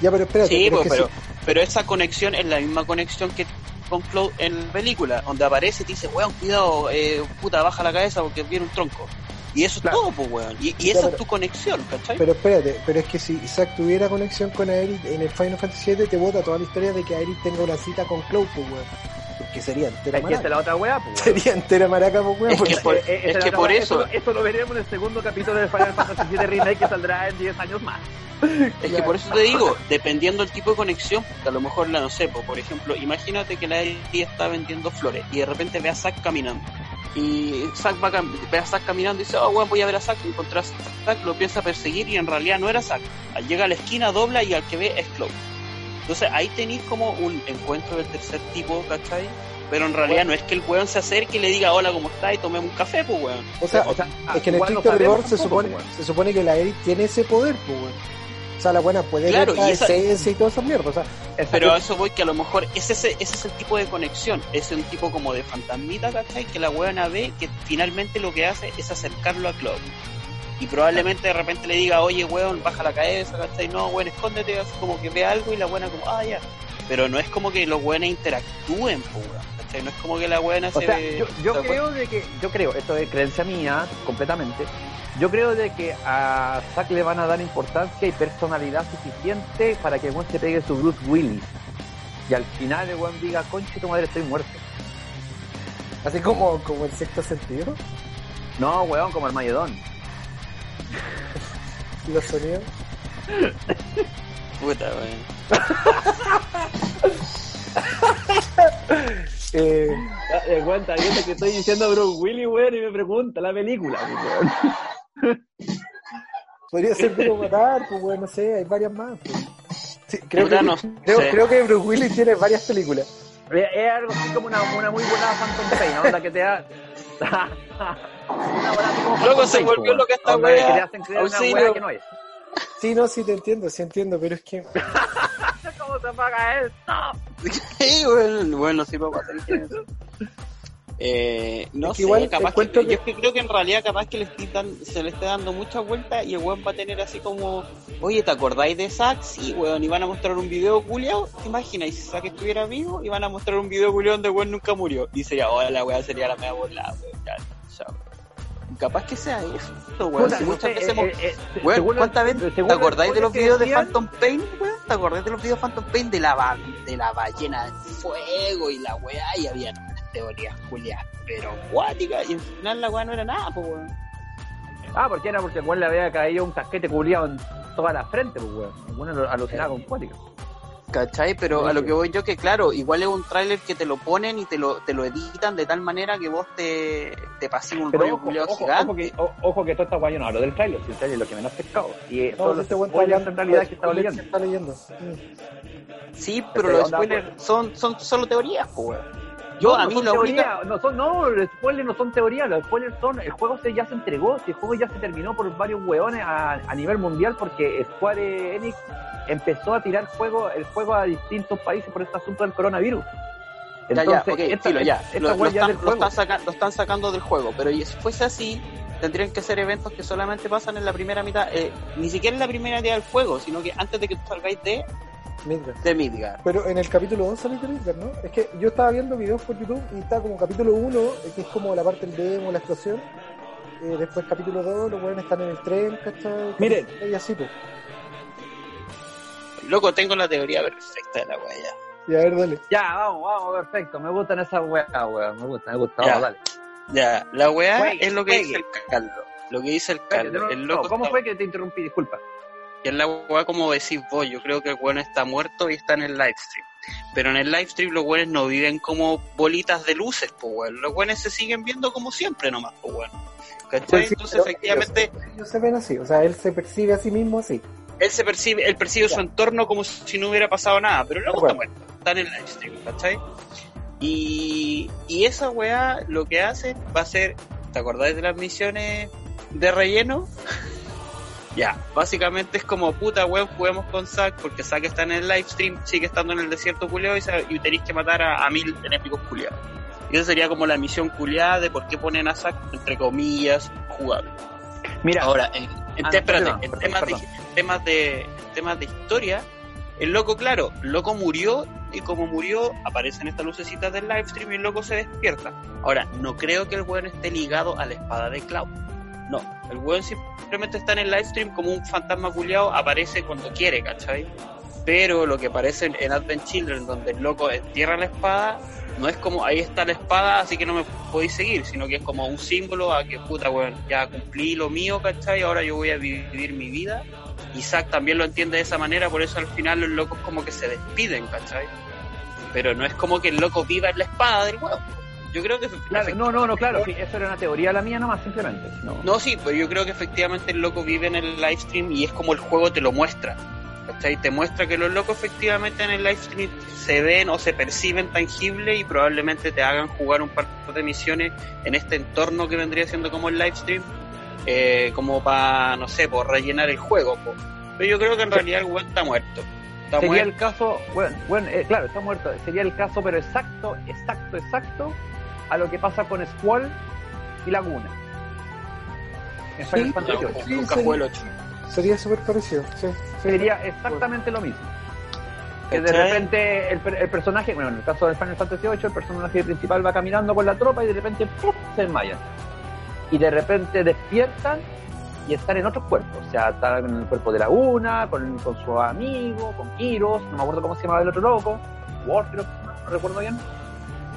Speaker 1: Ya, pero espérate,
Speaker 3: Sí,
Speaker 1: pero
Speaker 3: pues, pero,
Speaker 1: sí-
Speaker 3: pero esa conexión es la misma conexión que con Cloud en la película, donde aparece y te dice, weón, cuidado, eh, puta, baja la cabeza porque viene un tronco. Y eso
Speaker 2: Claro.
Speaker 3: es todo, pues, weón. Y, esa
Speaker 1: pero-
Speaker 3: es tu conexión, ¿cachai?
Speaker 1: Pero espérate, pero es que si Zack tuviera conexión con Aerith en el Final Fantasy VII, te bota toda la historia de que Aerith tenga una cita con Cloud, pues, weón. Porque sería entera
Speaker 2: Es que es
Speaker 1: maraca.
Speaker 2: la otra weá, pues. weón.
Speaker 1: Sería entera maraca, pues, weón.
Speaker 3: Es que por- es que por eso-
Speaker 2: Esto, esto lo veremos en el segundo capítulo de Final Fantasy VII Remake que saldrá en 10 años más.
Speaker 3: Es que por eso te digo, dependiendo del tipo de conexión, porque a lo mejor la no sé, po, por ejemplo, imagínate que la Ellie está vendiendo flores y de repente ve a Zack caminando. Y Zack va ve a Zack caminando y dice, oh, bueno, voy a ver a Zack, y encontré a Zack, lo piensa perseguir y en realidad no era Zack. Llega a la esquina, dobla y al que ve es Cloud. Entonces ahí tenéis como un encuentro del tercer tipo, ¿cachai? Pero en realidad no es que el weón se acerque y le diga, hola, ¿cómo estás? Y tomemos un café, pues weón.
Speaker 1: O sea,
Speaker 2: O sea,
Speaker 1: es que en estricto rigor se supone,
Speaker 2: weón.
Speaker 1: se supone que la Edith tiene ese poder, pues, weón. O sea, la buena puede
Speaker 3: Claro,
Speaker 1: ver
Speaker 3: y esa-
Speaker 1: esencia y toda esa mierda. O sea,
Speaker 3: Pero a eso voy que a lo mejor ese, es el tipo de conexión, es un tipo como de fantasmita, ¿cachai? Que la weona ve que finalmente lo que hace es acercarlo a Claude. Y probablemente de repente le diga, oye weón, baja la cabeza, ¿cachai? No, weón, escóndete, así como que ve algo y la buena como, ah, ya. Pero no es como que los weones interactúen, po, weón, ¿cachai? No es como que la buena
Speaker 2: O
Speaker 3: se
Speaker 2: sea,
Speaker 3: ve...
Speaker 2: yo, yo
Speaker 3: ¿te
Speaker 2: creo de que, yo creo, esto es creencia mía completamente, yo creo de que a Zack le van a dar importancia y personalidad suficiente para que el weón se pegue su Bruce Willis. Y al final el weón diga, conche tu madre, estoy muerto.
Speaker 1: así como, como el sexto sentido,
Speaker 2: No, weón, como el Mayedón.
Speaker 1: los sonidos.
Speaker 3: Puta, weón.
Speaker 1: Eh,
Speaker 2: El weón está viendo que estoy diciendo Bruce Willis, weón, y me pregunta la película, weón.
Speaker 1: podría ser Duro Matar, pues, weón, no sé, hay varias más. pues. Sí, creo, que,
Speaker 3: no
Speaker 1: creo, creo que Bruce Willis tiene varias películas.
Speaker 2: Es es algo así como una, una muy buena Phantom Pain, ¿no? La que te da... Phantom
Speaker 3: se volvió
Speaker 2: weón.
Speaker 3: lo que esta wea.
Speaker 2: Que te hacen creer una wea que no es.
Speaker 1: Sí, no, sí te entiendo, sí entiendo, pero es que
Speaker 2: ¿Cómo se paga esto?
Speaker 3: Sí, bueno, bueno, sí, papá. Eh, no
Speaker 1: Es que
Speaker 3: sé,
Speaker 1: igual
Speaker 3: capaz que, yo es que creo que en realidad capaz que le estoy dan- se le esté dando mucha vuelta y el weón va a tener así como, oye, ¿te acordáis de Zack? Sí, weón, y van a mostrar un video culiao, ¿te imaginas? Y si Zack estuviera vivo, y van a mostrar un video culiao donde el weón nunca murió. Y sería, oh, la weá sería la mea volada, weón, ya, chao. Capaz que sea eso, weón, si muchas veces
Speaker 2: eh,
Speaker 3: hemos-
Speaker 2: eh, eh,
Speaker 3: Weón, ¿cuántas veces te acordáis de los videos de Phantom Pain, weón? ¿Te acordáis de los videos de Phantom Pain de la, de la ballena de fuego y la weá? Y había teorías culiadas, pero cuáticas, y al final la weá no era nada, pues weón.
Speaker 2: Ah, porque era porque el weón le había caído un casquete culiado en toda la frente, pues weón. El weón alucinaba con cuática.
Speaker 3: ¿Cachai? Pero a lo que voy yo que claro, igual es un tráiler que te lo ponen y te lo, te lo editan de tal manera que vos te, te pases un
Speaker 2: Pero
Speaker 3: rollo
Speaker 2: ojo, ojo, que, o- ojo que todo esta guay no hablo del trailer, si el trailer es lo que menos pescado. Y eh,
Speaker 1: no,
Speaker 2: todos los
Speaker 1: este está
Speaker 2: spoilers en realidad que estaba
Speaker 1: spoilers
Speaker 2: leyendo.
Speaker 1: que está leyendo.
Speaker 3: Sí, pero
Speaker 2: Pero
Speaker 3: los spoilers son, son solo teorías, pues. Yo,
Speaker 2: No,
Speaker 3: a
Speaker 2: no
Speaker 3: mí
Speaker 2: son
Speaker 3: la única...
Speaker 2: teoría, no son, no, los spoilers no son teorías, los spoilers son, el juego se, ya se entregó, si el juego ya se terminó por varios hueones a, a nivel mundial porque Square Enix empezó a tirar juego, el juego a distintos países por este asunto del coronavirus.
Speaker 3: Ya, ya, ok,
Speaker 2: esta,
Speaker 3: filo, ya.
Speaker 2: esta
Speaker 3: Lo, lo
Speaker 2: ya
Speaker 3: están, lo, están saca- lo están sacando del juego, pero si fuese así, tendrían que ser eventos que solamente pasan en la primera mitad, eh, ni siquiera en la primera mitad del juego, sino que antes de que tú salgáis de,
Speaker 1: Midgar.
Speaker 3: de Midgar.
Speaker 1: Pero en el capítulo 11 sale de Midgar, ¿no? Es que yo estaba viendo videos por YouTube y está como capítulo 1, que es como la parte del demo, la explosión. Eh, después capítulo 2, los weones están en el tren, ¿cachai?
Speaker 2: Miren.
Speaker 1: Y así, pues.
Speaker 3: Loco, tengo la teoría perfecta de la wea.
Speaker 1: Y a ver, dale.
Speaker 2: Ya, vamos, vamos, perfecto, me gustan esas weas, weón, me gusta, me gusta,
Speaker 3: Ya.
Speaker 2: vamos, dale.
Speaker 3: Ya, la weá es lo que dice el Carlos. Lo que dice el
Speaker 2: Espérate,
Speaker 3: Carlos.
Speaker 2: no,
Speaker 3: El
Speaker 2: no,
Speaker 3: loco
Speaker 2: ¿Cómo
Speaker 3: está-
Speaker 2: fue que te interrumpí? Disculpa.
Speaker 3: Que es la weá como decís vos, yo creo que el weón está muerto y está en el livestream. Pero en el livestream los weones no viven como bolitas de luces, pues weón. Los weones se siguen viendo como siempre nomás, pues weón. ¿Cachai?
Speaker 1: Pues sí,
Speaker 3: Entonces efectivamente
Speaker 1: Ellos, ellos se ven así, o sea, él se percibe a sí mismo así.
Speaker 3: él se percibe, él percibe su entorno como si no hubiera pasado nada, pero luego está muerto, está en el livestream, ¿cachai? Y, y esa weá lo que hace va a ser, ¿te acordáis de las misiones de relleno? Ya, básicamente es como puta weón, juguemos con Zack porque Zack está en el livestream, sigue estando en el desierto culiado y, y tenéis que matar a, a mil enemigos culiados. Y esa sería como la misión culiada de por qué ponen a Zack, entre comillas, jugable.
Speaker 2: Mira,
Speaker 3: Ahora, en, en
Speaker 2: Ah,
Speaker 3: te- espérate,
Speaker 2: perdón,
Speaker 3: en
Speaker 2: perdón,
Speaker 3: temas,
Speaker 2: perdón.
Speaker 3: De, temas de en temas de historia, el loco, claro, el loco murió y como murió, aparecen estas lucecitas del livestream y el loco se despierta. Ahora, no creo que el weón esté ligado a la espada de Cloud. No, el weón simplemente está en el livestream como un fantasma culiado, aparece cuando quiere, ¿cachai? Pero lo que aparece en- en Advent Children, donde el loco entierra la espada, no es como ahí está la espada, así que no me podéis seguir, sino que es como un símbolo a que puta, weón, ya cumplí lo mío, ¿cachai? Ahora yo voy a vivir mi vida. Isaac también lo entiende de esa manera, por eso al final los locos como que se despiden, ¿cachai? Pero no es como que el loco viva en la espada del weón. Yo creo que
Speaker 2: Claro, no, no, no, claro, sí, eso era una teoría la mía nomás, simplemente. No.
Speaker 3: No, sí, pues yo creo que efectivamente el loco vive en el live stream y es como el juego te lo muestra. ¿Cachai? Te muestra que los locos efectivamente en el live stream se ven o se perciben tangibles y probablemente te hagan jugar un par de misiones en este entorno que vendría siendo como el live stream, eh, como para, no sé, por rellenar el juego. po. Pero yo creo que en realidad el weón está muerto. Está
Speaker 2: Sería
Speaker 3: muerto.
Speaker 2: el caso, bueno, bueno eh, claro, está muerto. Sería el caso, pero exacto, exacto, exacto a lo que pasa con Squall y Laguna. En Final
Speaker 1: Sí,
Speaker 2: Fantasy VIII.
Speaker 1: sí,
Speaker 3: Nunca
Speaker 1: sí.
Speaker 3: jugué el 8.
Speaker 1: Sería súper parecido, sí.
Speaker 2: Sería exactamente lo mismo. Que de repente el, per- el personaje, bueno, en el caso de Final Fantasy VIII, el personaje principal va caminando con la tropa y de repente ¡pum! se desmayan. Y de repente despiertan y están en otros cuerpos. O sea, están en el cuerpo de Laguna, con, con su amigo, con Kiros, no me acuerdo cómo se llamaba el otro loco, llama, no recuerdo bien.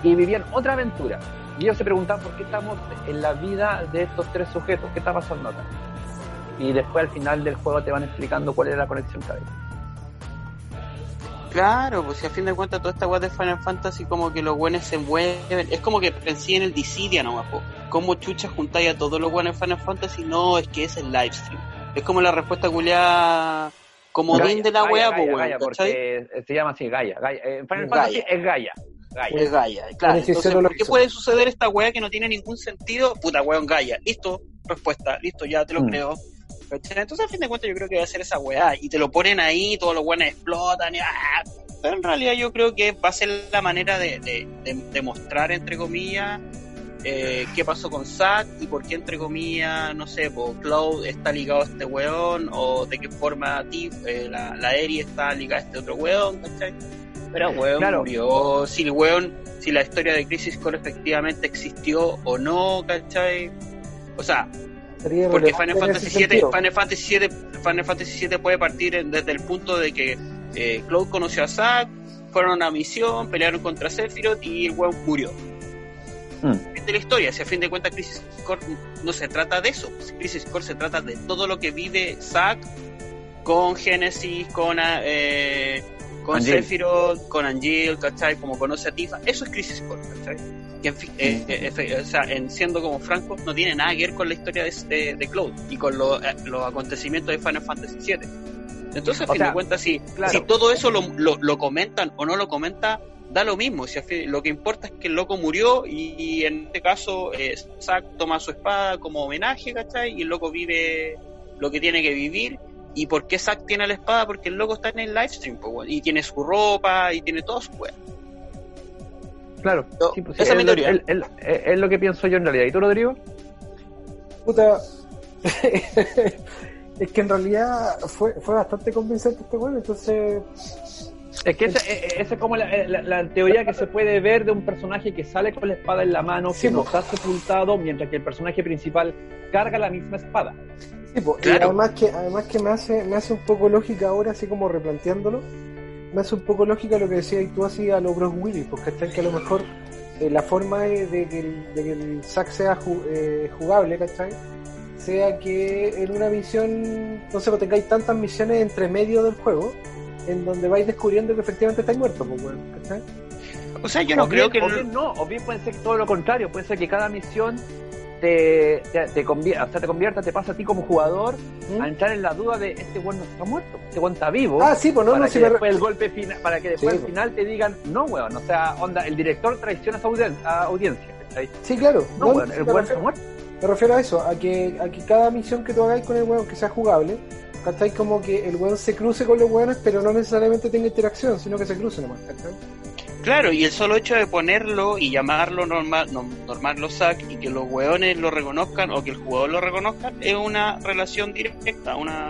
Speaker 2: Y vivían otra aventura. Y ellos se preguntaban por qué estamos en la vida de estos tres sujetos, qué está pasando acá. Y después al final del juego te van explicando cuál era la conexión cada vez.
Speaker 3: Claro, pues si a fin de cuentas toda esta weá de Final Fantasy como que los buenos se mueven, es como que pensé en el Dissidia nomás, po. ¿Cómo chucha juntáis a todos los buenos de Final Fantasy? No, es que es el live stream. Es como la respuesta culiada comodín de la
Speaker 2: Gaia,
Speaker 3: weá,
Speaker 2: Gaia,
Speaker 3: pues
Speaker 2: Gaia, porque se llama así, Gaia. Gaia. Eh, Final
Speaker 3: Gaia.
Speaker 2: Fantasy es Gaia. Gaia.
Speaker 3: Es Gaia, claro. Entonces, ¿por qué puede suceder esta weá que no tiene ningún sentido? Puta weón, Gaia. Listo, respuesta, listo, ya te lo
Speaker 2: Mm.
Speaker 3: creo. Entonces, a fin de cuentas, yo creo que va a ser esa weá. Y te lo ponen ahí, todos los buenos explotan. Y, ¡ah! Pero en realidad, yo creo que va a ser la manera de, de, de- de mostrar, entre comillas, eh, qué pasó con Zack y por qué, entre comillas, no sé, pues, Cloud está ligado a este weón, o de qué forma Tiff, eh, la, la Eri está ligada a este otro weón, ¿cachai? Pero weón
Speaker 2: Claro.
Speaker 3: murió, si el weón, si la historia de Crisis Core efectivamente existió o no, ¿cachai? O sea,
Speaker 1: Sería
Speaker 3: porque Final Fantasy VII. Final Fantasy VII, Final Fantasy VII puede partir en- desde el punto de que eh, Cloud conoció a Zack, fueron a una misión, pelearon contra Sephiroth y el weón murió.
Speaker 2: Mm.
Speaker 3: Fin de la historia, si a fin de cuentas Crisis Core no se trata de eso, Crisis Core se trata de todo lo que vive Zack con Genesis, con eh, con
Speaker 2: Angel.
Speaker 3: Sephiroth, con Angel, ¿cachai? Como conoce a Tifa, eso es Crisis Core, ¿cachai? Que en fin, eh, eh, o sea, en siendo como franco, no tiene nada que ver con la historia de, de, de Cloud y con lo- eh, los acontecimientos de Final Fantasy VII. Entonces, a
Speaker 2: O
Speaker 3: fin
Speaker 2: sea,
Speaker 3: de cuentas, si,
Speaker 2: claro.
Speaker 3: si todo eso lo, lo, lo comentan o no lo comenta, da lo mismo. Lo que importa es que el loco murió y, y en este caso eh, Zack toma su espada como homenaje, ¿cachai? Y el loco vive lo que tiene que vivir. ¿Y por qué Zack tiene la espada? Porque el loco está en el livestream, pues, y tiene su ropa y tiene todo su weón.
Speaker 2: Claro.
Speaker 3: No,
Speaker 2: Sí, pues,
Speaker 3: esa es mi
Speaker 2: lo-
Speaker 3: teoría.
Speaker 2: es es lo que pienso yo en realidad. ¿Y tú, Rodrigo?
Speaker 1: Puta. es que en realidad fue, fue bastante convincente este weón, entonces.
Speaker 2: Es que esa eh, esa es como la, la- la teoría que se puede ver de un personaje que sale con la espada en la mano,
Speaker 1: Sí,
Speaker 2: que no está sepultado, mientras que el personaje principal carga la misma espada.
Speaker 1: Y además que, además que me hace, me hace un poco lógica ahora, así como replanteándolo, me hace un poco lógica lo que decías tú así a los Bros Willis, porque está que a lo mejor eh, la forma de, de que el, de que el sac sea ju- eh, jugable, ¿cachai? Sea que en una misión, no sé, pues tengáis tantas misiones entre medio del juego, en donde vais descubriendo que efectivamente estáis muertos, pues, weón, ¿cachai?
Speaker 3: O sea, yo no
Speaker 2: O
Speaker 3: creo
Speaker 2: bien-
Speaker 3: que...
Speaker 2: O bien no, o bien puede ser todo lo contrario. Puede ser que cada misión te, te, te convierta, o sea, te convierta, te pasa a ti como jugador
Speaker 1: ¿Mm?
Speaker 2: a entrar en la duda de este weón no está muerto, este weón está vivo.
Speaker 1: Ah, sí, pues no,
Speaker 2: para
Speaker 1: no,
Speaker 2: que
Speaker 1: si me re-
Speaker 2: después el golpe final, para que después
Speaker 1: Sí,
Speaker 2: al
Speaker 1: po.
Speaker 2: final te digan, no weón, o sea, onda, el director traiciona a su audien- a audiencia, ¿cachai?
Speaker 1: Sí, claro.
Speaker 2: No,
Speaker 1: no,
Speaker 2: weón,
Speaker 1: sí,
Speaker 2: el weón está muerto.
Speaker 1: Me refiero a eso, a que, a que cada misión que tú hagáis con el weón que sea jugable, ¿cachai? Como que el weón se cruce con los weones, pero no necesariamente tenga interacción, sino que se cruce nomás, ¿cachai?
Speaker 3: Claro, y el solo hecho de ponerlo y llamarlo normal, no, normal lo sac y que los weones lo reconozcan o que el jugador lo reconozca es una relación directa, una,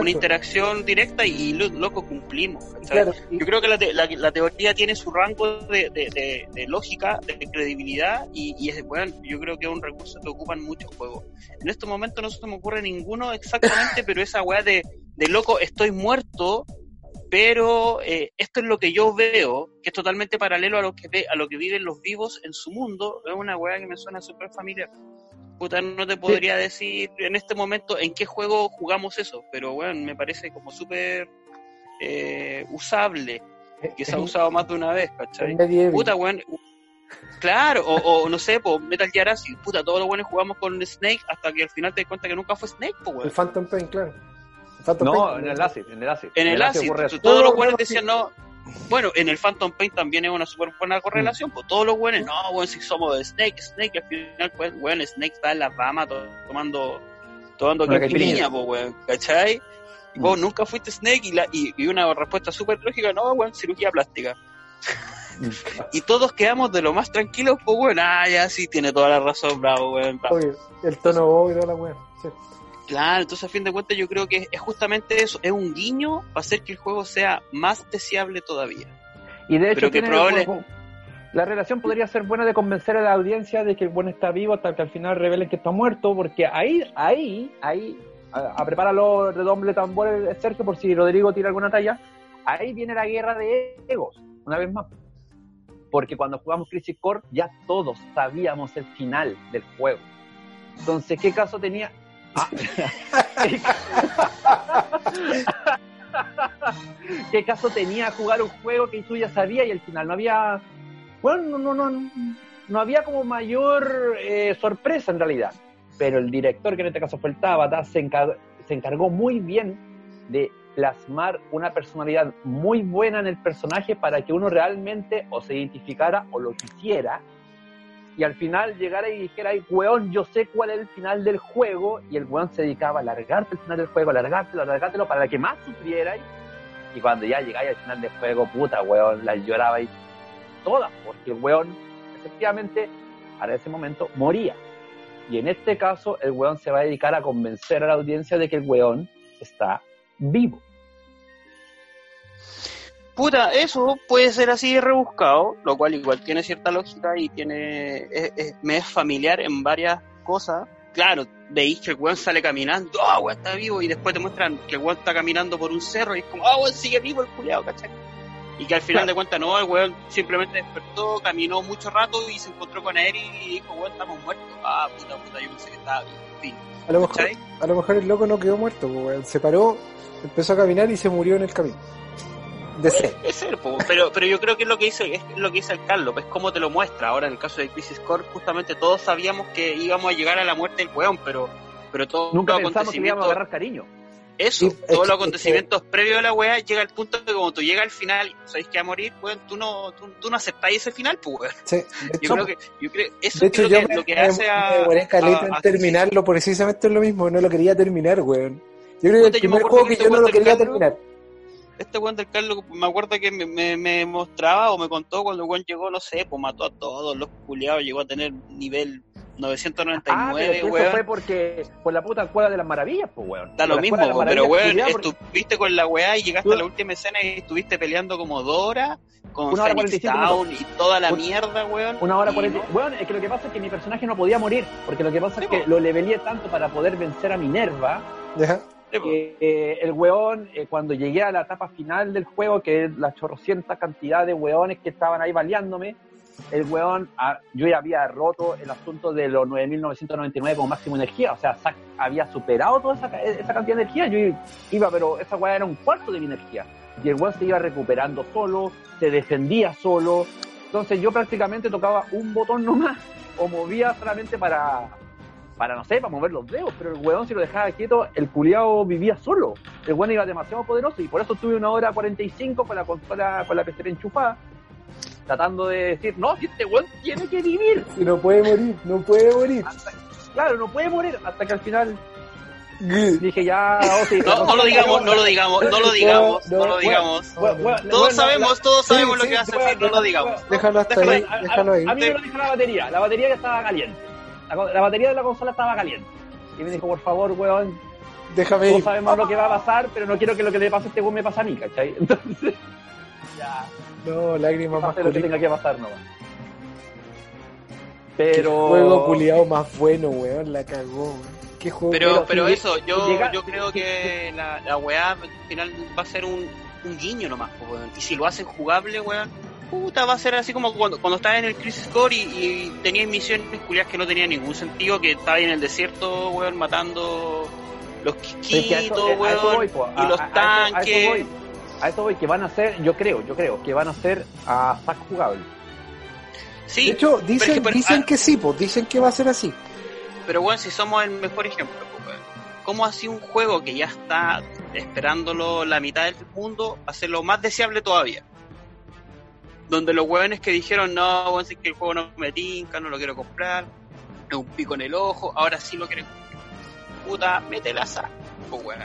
Speaker 3: una interacción directa y lo, loco cumplimos. ¿cachai?
Speaker 1: Claro, y-
Speaker 3: Yo creo que la, te- la- la teoría tiene su rango de, de- de- de lógica, de credibilidad y, y es, bueno, yo creo que es un recurso que ocupan muchos juegos. En estos momentos no se me ocurre ninguno exactamente, pero esa weá de, de loco, estoy muerto, pero eh, esto es lo que yo veo, que es totalmente paralelo a lo que ve, a lo que viven los vivos en su mundo, es una weá que me suena súper familiar. Puta, no te podría decir en este momento en qué juego jugamos eso, pero bueno, me parece como súper eh, usable, que se ha usado más de una vez, ¿cachai? Puta, weón. Claro, o, o no sé, pues Metal Gear Acid, puta, todos los buenos jugamos con Snake hasta que al final te das cuenta que nunca fue Snake,
Speaker 1: El
Speaker 3: weón.
Speaker 1: Phantom Pain, claro. El Phantom
Speaker 2: No,
Speaker 1: Pain,
Speaker 2: en el acid, en el acid.
Speaker 3: En el Acid,
Speaker 2: eso.
Speaker 3: todos los
Speaker 1: No,
Speaker 3: buenos
Speaker 1: no,
Speaker 3: decían no. Bueno, en el Phantom Pain también es una súper buena correlación, pues todos los buenos, no, bueno, si somos de Snake, Snake, al final, pues, bueno, Snake está en la rama to- tomando, tomando caipirinha, pues, weón, ¿cachai? Y vos nunca fuiste Snake y, la, y, y una respuesta súper lógica, no, weón, cirugía plástica. y todos quedamos de lo más tranquilos, pues, weón, ah, ya sí, tiene toda la razón, bravo, weón.
Speaker 1: Obvio, el tono bobo y toda la weá. Sí.
Speaker 3: Claro, entonces a fin de cuentas yo creo que es justamente eso, es un guiño para hacer que el juego sea más deseable todavía.
Speaker 2: Y de hecho,
Speaker 3: que probable-
Speaker 2: la relación podría ser buena de convencer a la audiencia de que el bueno está vivo hasta que al final revelen que está muerto, porque ahí, ahí, ahí, a, a prepáralo redoble tambor Sergio por si Rodrigo tira alguna talla, ahí viene la guerra de egos, una vez más. Porque cuando jugamos Crisis Core ya todos sabíamos el final del juego. Entonces, ¿qué caso tenía? ¿Qué caso tenía jugar un juego que tú ya sabías y al final no había, bueno, no, no, no, no había como mayor eh, sorpresa en realidad. Pero el director, que en este caso fue el Tabata, se se encargó muy bien de plasmar una personalidad muy buena en el personaje para que uno realmente o se identificara o lo quisiera y al final llegara y dijera, ay, weón, yo sé cuál es el final del juego, y el weón se dedicaba a alargarte el final del juego, alargártelo, alargártelo, para que más sufrierais, y cuando ya llegáis al final del juego, puta, weón, las llorabais todas, porque el weón, efectivamente, para ese momento, moría. Y en este caso, el weón se va a dedicar a convencer a la audiencia de que el weón está vivo.
Speaker 3: Puta, eso puede ser así rebuscado, lo cual igual tiene cierta lógica y tiene es- es- me es familiar en varias cosas. Claro, veis que el weón sale caminando, ah, weón está vivo, y después te muestran que el weón está caminando por un cerro y es como, ah, weón sigue vivo el culiado, ¿cachai? Y que al final
Speaker 2: Claro.
Speaker 3: de cuentas no, el weón simplemente despertó, caminó mucho rato y se encontró con él y dijo, weón, estamos muertos. Ah, puta, puta, yo pensé que estaba vivo. Fin,
Speaker 1: A lo, mejor,
Speaker 3: ¿cachai?
Speaker 1: a lo mejor el loco no quedó muerto, pues, weón. se paró, empezó a caminar y se murió en el camino.
Speaker 3: Puede ser, pero, pero yo creo que es lo que dice, es lo que dice el Carlos, es como te lo muestra. Ahora en el caso de Crisis Core, justamente todos sabíamos que íbamos a llegar a la muerte del weón, pero, pero todo
Speaker 2: Nunca
Speaker 3: los
Speaker 2: pensamos que íbamos a
Speaker 3: acontecimientos,
Speaker 2: agarrar cariño.
Speaker 3: eso,
Speaker 1: Sí, es
Speaker 3: todos
Speaker 1: que-
Speaker 3: los
Speaker 1: es
Speaker 3: acontecimientos previos a la weá, llega el punto de que cuando tú llegas al final y sabéis que va a morir, weón, tú no, tú, tú no aceptáis ese final, pues weón.
Speaker 1: Sí, de
Speaker 3: Yo
Speaker 1: hecho,
Speaker 3: creo que, yo creo, eso
Speaker 1: de
Speaker 3: es
Speaker 1: hecho
Speaker 3: lo,
Speaker 1: yo
Speaker 3: que,
Speaker 1: me,
Speaker 3: lo que
Speaker 1: me-
Speaker 3: hace a,
Speaker 1: me demoré caleta
Speaker 3: a-
Speaker 1: en
Speaker 3: a-
Speaker 1: terminarlo precisamente es lo mismo, no lo quería terminar, weón. Yo creo que el primer juego
Speaker 3: que
Speaker 1: que yo no lo quería terminar.
Speaker 3: Este weón del Carlos, me acuerdo que me, me, me mostraba o me contó cuando el weón llegó, no sé, pues mató a todos los culiados, llegó a tener nivel
Speaker 2: Ah, pero
Speaker 3: 999,
Speaker 2: si eso
Speaker 3: weón.
Speaker 2: fue porque por la puta cueva de las maravillas, pues weón.
Speaker 3: Da lo mismo, pero weón,
Speaker 2: porque-
Speaker 3: estuviste con la weá y llegaste
Speaker 2: Tú-
Speaker 3: a la última escena y estuviste peleando como Dora, con
Speaker 2: Una hora
Speaker 3: Phoenix
Speaker 2: 45
Speaker 3: Down y toda la mierda, weón.
Speaker 2: Una hora cuarenta.
Speaker 3: no.
Speaker 2: Bueno, es que lo que pasa es que mi personaje no podía morir, porque lo que pasa
Speaker 3: Sí,
Speaker 2: es que
Speaker 3: po.
Speaker 2: lo leveleé tanto para poder vencer a Minerva,
Speaker 1: ¿Ya?
Speaker 2: Eh, el weón, eh, cuando llegué a la etapa final del juego, que es la chorrocienta cantidad de weones que estaban ahí baleándome, el weón, ah, yo ya había roto el asunto de los 9.999 como máximo energía, o sea, había superado toda esa, esa cantidad de energía, yo iba, pero esa weá era un cuarto de mi energía, y el weón se iba recuperando solo, se defendía solo, entonces yo prácticamente tocaba un botón nomás, o movía solamente para, para no sé, para mover los dedos, pero el weón si lo dejaba quieto, el culiao vivía solo. El weón iba demasiado poderoso y por eso tuve una hora 45 con la consola, con la PC enchufada, tratando de decir, no, si este weón tiene que vivir.
Speaker 1: Si no puede morir, no puede morir.
Speaker 2: Hasta- claro, no puede morir, hasta que al final dije ya, oh, sí,
Speaker 3: No, no lo digamos, no lo digamos, no lo digamos, no lo digamos.
Speaker 2: Weón, weón,
Speaker 3: Todos
Speaker 2: weón,
Speaker 3: sabemos, todos
Speaker 1: Sí,
Speaker 3: sabemos lo
Speaker 1: sí,
Speaker 3: que va a hacer,
Speaker 2: weón,
Speaker 3: no lo digamos.
Speaker 1: Déjalo hasta
Speaker 2: Déjalo
Speaker 1: ahí,
Speaker 2: a- a-
Speaker 1: déjalo ahí.
Speaker 2: A mí me lo dijo la batería, la batería ya estaba caliente. La, co- la batería de la consola estaba caliente. Y me dijo, por favor, weón,
Speaker 1: Déjame ir.
Speaker 2: sabemos lo que va a pasar, pero no quiero que lo que le pase a este weón me pase a mí, ¿cachai? Entonces, ya,
Speaker 1: No, lágrimas
Speaker 2: pase lo que tenga que pasar nomás.
Speaker 1: Qué
Speaker 2: Pero...
Speaker 1: juego culiado más bueno, weón. La cagó, weón. Qué juego.
Speaker 3: Pero,
Speaker 2: Pero si
Speaker 3: eso, yo,
Speaker 2: llega-
Speaker 3: yo creo que la, la weá al final va a ser un un guiño nomás, weón. Y si lo hacen jugable, weón, puta, va a ser así como cuando, cuando estaba en el Crisis Core y, y tenías misiones culiadas que no tenían ningún sentido, que estaba ahí en el desierto, weón, matando los
Speaker 2: a eso
Speaker 3: weón, y
Speaker 2: a-
Speaker 3: los tanques.
Speaker 2: A eso, voy, a eso voy, que van a ser, yo creo, yo creo, que van a ser a sac jugable.
Speaker 3: Sí,
Speaker 1: De hecho, dicen,
Speaker 3: pero-
Speaker 1: dicen
Speaker 3: ah,
Speaker 1: que sí, pues dicen que va a ser así.
Speaker 3: Pero bueno, si somos el mejor ejemplo, pues. ¿cómo así un juego que ya está esperándolo la mitad del mundo, hacerlo más deseable todavía? Donde los hueones que dijeron, no, weón, si es que el juego no me tinca, no lo quiero comprar, es un pico en el ojo, ahora sí lo quieren comprar. Puta, métela a saco, pues, weón.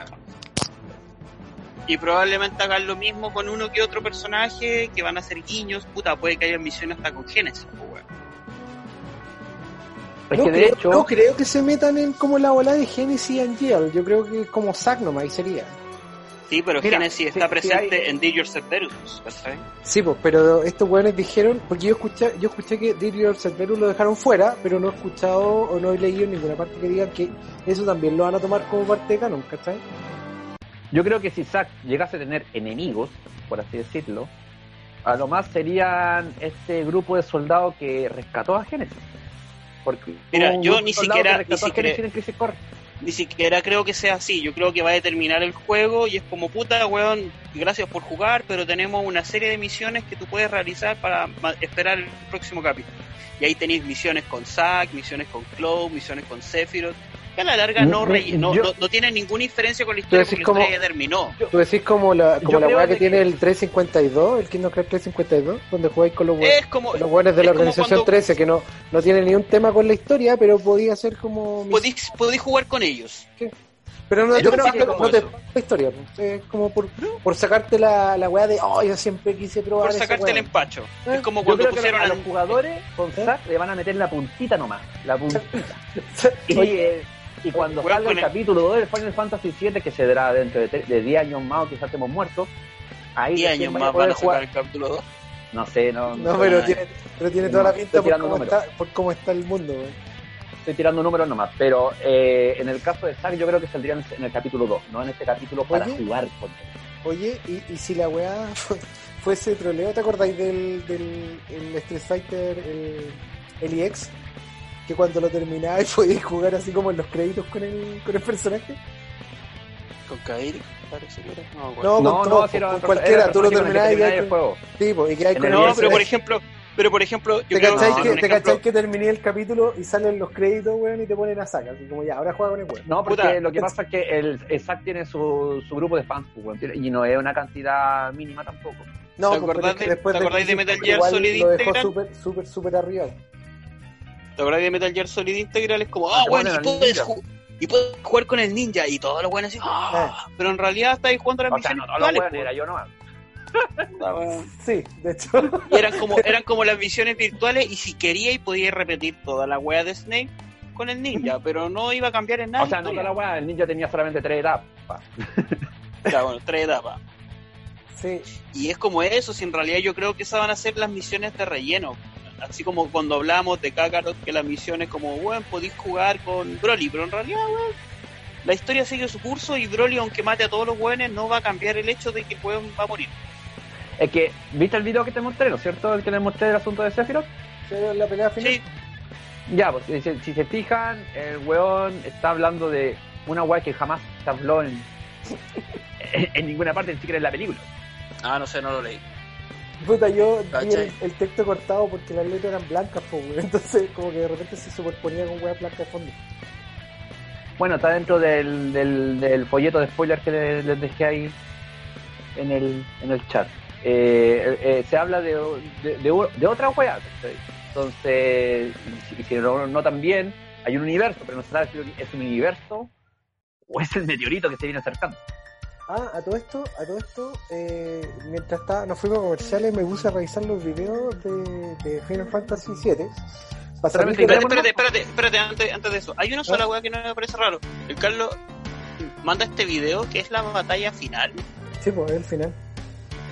Speaker 3: Y probablemente hagan lo mismo con uno que otro personaje, que van a ser guiños, puta, puede que haya misiones hasta con Genesis, pues, weón.
Speaker 2: Es
Speaker 1: no,
Speaker 2: que de
Speaker 1: creo,
Speaker 2: hecho,
Speaker 1: no creo que se metan en como la ola de Genesis y Angel. Yo creo que como Zack nomás ahí sería.
Speaker 3: Sí, pero
Speaker 2: Mira,
Speaker 3: Genesis está presente
Speaker 2: hay-
Speaker 3: en Did Yourself Cerberus, ¿cachai?
Speaker 1: Sí, pues, pero estos weones dijeron, porque yo escuché, yo escuché que Did Cerberus lo dejaron fuera, pero no he escuchado o no he leído en ninguna parte que digan que eso también lo van a tomar como parte de canon, ¿cachai?
Speaker 2: yo creo que si Zack llegase a tener enemigos, por así decirlo, a lo más serían este grupo de soldados que rescató a Genesis. Porque
Speaker 3: Mira, yo ni siquiera- ni siquiera-
Speaker 2: en Crisis Core.
Speaker 3: Ni siquiera creo que sea así. Yo creo que va a terminar el juego y es como puta, weón, gracias por jugar, pero tenemos una serie de misiones que tú puedes realizar para esperar el próximo capítulo. Y ahí tenéis misiones con Zack, misiones con Cloud, misiones con Sephiroth. Que a la larga no, relle- no,
Speaker 2: yo-
Speaker 3: no, no tiene ninguna diferencia con la historia porque la
Speaker 1: como-
Speaker 3: historia ya terminó.
Speaker 1: Tú decís como la, como
Speaker 2: Yo
Speaker 1: la weá que tiene
Speaker 2: que-
Speaker 1: el 352, el Kingdom Hearts 352, donde jugáis con los
Speaker 3: como,
Speaker 1: con los weones de la organización
Speaker 3: cuando-
Speaker 1: 13, que no, no tiene ni un tema con la historia, pero podía ser como...
Speaker 3: podéis, podéis jugar con ellos.
Speaker 1: Pero no,
Speaker 3: Yo
Speaker 1: te
Speaker 3: creo que
Speaker 1: no te
Speaker 3: eso.
Speaker 1: la historia, es como por, por sacarte la, la weá de, oh, yo siempre quise probar
Speaker 3: Por
Speaker 1: esa
Speaker 3: sacarte el
Speaker 1: weá".
Speaker 3: empacho.
Speaker 1: Eh,
Speaker 3: Es como
Speaker 2: Yo
Speaker 3: cuando pusieron
Speaker 2: a los jugadores con
Speaker 1: ¿Eh?
Speaker 2: Zack le van a meter la puntita nomás. La puntita. y,
Speaker 1: Oye,
Speaker 2: y cuando salga el capítulo 2 del Final Fantasy VII, que se dará dentro de, de 10 años más o quizás estemos muertos, ahí
Speaker 3: 10
Speaker 2: recién
Speaker 3: años más
Speaker 2: a
Speaker 3: van
Speaker 2: jugar.
Speaker 3: el capítulo 2.
Speaker 2: No sé, no,
Speaker 1: no, pero tiene, pero tiene toda la pinta
Speaker 2: estoy
Speaker 1: por
Speaker 2: tirando
Speaker 1: cómo,
Speaker 2: números.
Speaker 1: está, por cómo está el mundo,
Speaker 2: estoy tirando números nomás. Pero eh, en el caso de Zack, yo creo que saldrían en el capítulo 2, no en este capítulo para
Speaker 1: Oye.
Speaker 2: jugar con él.
Speaker 1: Oye, y, y si la weá fu- fuese troleo, ¿te acordáis del, del el Street Fighter, el, el EX? Que cuando lo terminabas podías jugar así como en los créditos con el, con el personaje.
Speaker 3: Con Kairi, parece que era. No, acuerdo.
Speaker 1: No,
Speaker 2: No,
Speaker 1: con
Speaker 2: no,
Speaker 1: todo,
Speaker 2: si era
Speaker 1: con
Speaker 2: el
Speaker 1: cualquiera,
Speaker 2: era el
Speaker 1: tú lo
Speaker 2: con el que
Speaker 1: terminabas y
Speaker 2: terminaba el
Speaker 1: con,
Speaker 2: juego.
Speaker 1: sí, pues, y
Speaker 2: En
Speaker 1: con
Speaker 2: el
Speaker 1: el
Speaker 3: No,
Speaker 2: EX
Speaker 3: pero por ejemplo, pero por ejemplo, yo
Speaker 1: ¿Te cacháis
Speaker 3: no,
Speaker 1: que, te
Speaker 3: ejemplo,
Speaker 1: que terminé el capítulo y salen los créditos, weón, y te ponen a saca? Así como ya, ahora juega con el weón.
Speaker 2: No, porque
Speaker 3: Puta.
Speaker 2: lo que pasa es que el, el Zack tiene su, su grupo de fans, pues, weón, y no es una cantidad mínima tampoco.
Speaker 1: No,
Speaker 3: ¿Te
Speaker 1: pues, pero
Speaker 3: acordás
Speaker 1: es que
Speaker 3: de-
Speaker 1: después
Speaker 3: te de Metal Gear Solid
Speaker 1: Lo dejó súper, súper, súper arriba.
Speaker 3: ¿Te acordás de Metal Gear Solid Integral? Es como, ah,
Speaker 2: Te
Speaker 3: bueno, y puedes, y puedes jugar con el ninja y todos los buenos así, ah, pero en realidad estáis jugando las
Speaker 2: O sea,
Speaker 3: misiones
Speaker 2: no, no,
Speaker 3: virtuales,
Speaker 2: weón, era yo
Speaker 3: weón.
Speaker 1: Sí, de hecho.
Speaker 3: Y eran como, eran como las misiones virtuales y si queríais podíais repetir toda la wea de Snake con el ninja, pero no iba a cambiar en nada.
Speaker 2: O sea, no toda la weá, el ninja tenía solamente tres etapas.
Speaker 3: Ya, bueno, tres etapas.
Speaker 1: Sí,
Speaker 3: Y es como eso, si en realidad yo creo que esas van a ser las misiones de relleno. Así como cuando hablamos de Kakarot, que las misiones como, weón, podéis jugar con Broly, pero en realidad, weón, la historia sigue su curso y Broly, aunque mate a todos los weones, no va a cambiar el hecho de que el weón va a morir.
Speaker 2: Es que, ¿viste el video que te mostré, no es cierto? El que les mostré del asunto de Sephiroth.
Speaker 1: ¿sí, la pelea final.
Speaker 3: Sí,
Speaker 2: Ya, pues si, si se fijan, el weón está hablando de una weá que jamás se habló en, en ninguna parte, ni siquiera en la película.
Speaker 3: ah, no sé, no lo leí.
Speaker 1: Puta, yo vi el, texto cortado porque las letras eran blancas, pues, weón. Entonces, como que de repente se superponía con weas blancas de fondo.
Speaker 2: Bueno, está dentro del, del, del folleto de spoiler que les, les dejé ahí en el, en el chat. Eh, eh, se habla de, de, de, de otra weá. ¿cachai? Entonces, y si no, no también, hay un universo, pero no se sabe si es un universo o es el meteorito que se viene acercando.
Speaker 1: Ah, a todo esto, a todo esto, eh, mientras está, nos fuimos a comerciales, me puse a revisar los videos de, de Final Fantasy VII. Que-
Speaker 3: Espérate, espérate, espérate, espérate, antes, antes de eso. Hay una sola
Speaker 1: ¿Ah?
Speaker 3: weá que no me parece raro. El Carlos manda este video que es la batalla final.
Speaker 1: Sí, pues, es el final.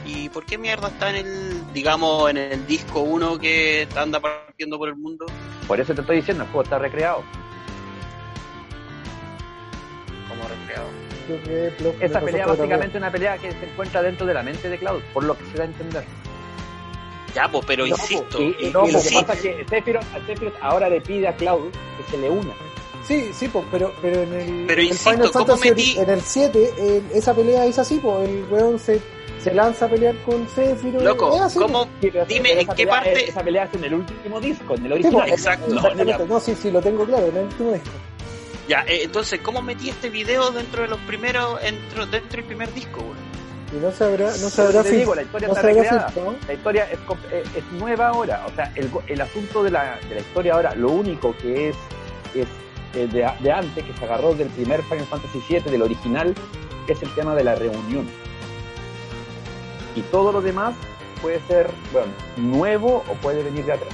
Speaker 3: ¿Y por qué mierda está en el, digamos, en el disco 1 que anda partiendo por el mundo?
Speaker 2: Por eso te estoy diciendo, el juego está recreado.
Speaker 1: Creo que le pasó
Speaker 2: pelea básicamente es una pelea que se encuentra dentro de la mente de Cloud, por lo que se da a entender.
Speaker 3: Ya, pues, pero
Speaker 1: No,
Speaker 3: insisto,
Speaker 2: Y, y-
Speaker 1: no,
Speaker 2: y lo que
Speaker 3: sí,
Speaker 2: pasa es que Sephiroth, Sephiroth ahora le pide a Cloud que se le una.
Speaker 1: Sí, sí, po, pero, pero en el,
Speaker 3: Pero
Speaker 1: el
Speaker 3: insisto,
Speaker 1: Final
Speaker 3: ¿cómo
Speaker 1: Fantasy
Speaker 3: metí-
Speaker 1: en el 7, eh, esa pelea es así, pues el weón se, se lanza a pelear con Sephiroth.
Speaker 3: loco,
Speaker 1: así,
Speaker 3: ¿cómo?
Speaker 2: Sí, pero
Speaker 3: Dime, ¿en qué
Speaker 2: pelea
Speaker 3: parte?
Speaker 2: es- esa pelea es en el último disco, en el
Speaker 1: Sí,
Speaker 2: original.
Speaker 1: po,
Speaker 3: Exacto.
Speaker 2: No, en.
Speaker 1: No, sí, sí, lo tengo claro, en el último disco.
Speaker 3: Ya, eh, entonces, ¿cómo metí este video dentro de los primeros, dentro, dentro del primer disco, güey?
Speaker 1: Y no se habrá, no
Speaker 2: te
Speaker 1: fil-
Speaker 2: digo, la historia
Speaker 1: no
Speaker 2: está recreada. La historia es, com- es, es nueva ahora. O sea, el, go- el asunto de la, de la historia ahora, lo único que es, es eh, de, de antes, que se agarró del primer Final Fantasy VII, del original, es el tema de la reunión. Y todo lo demás puede ser, bueno, nuevo o puede venir de atrás.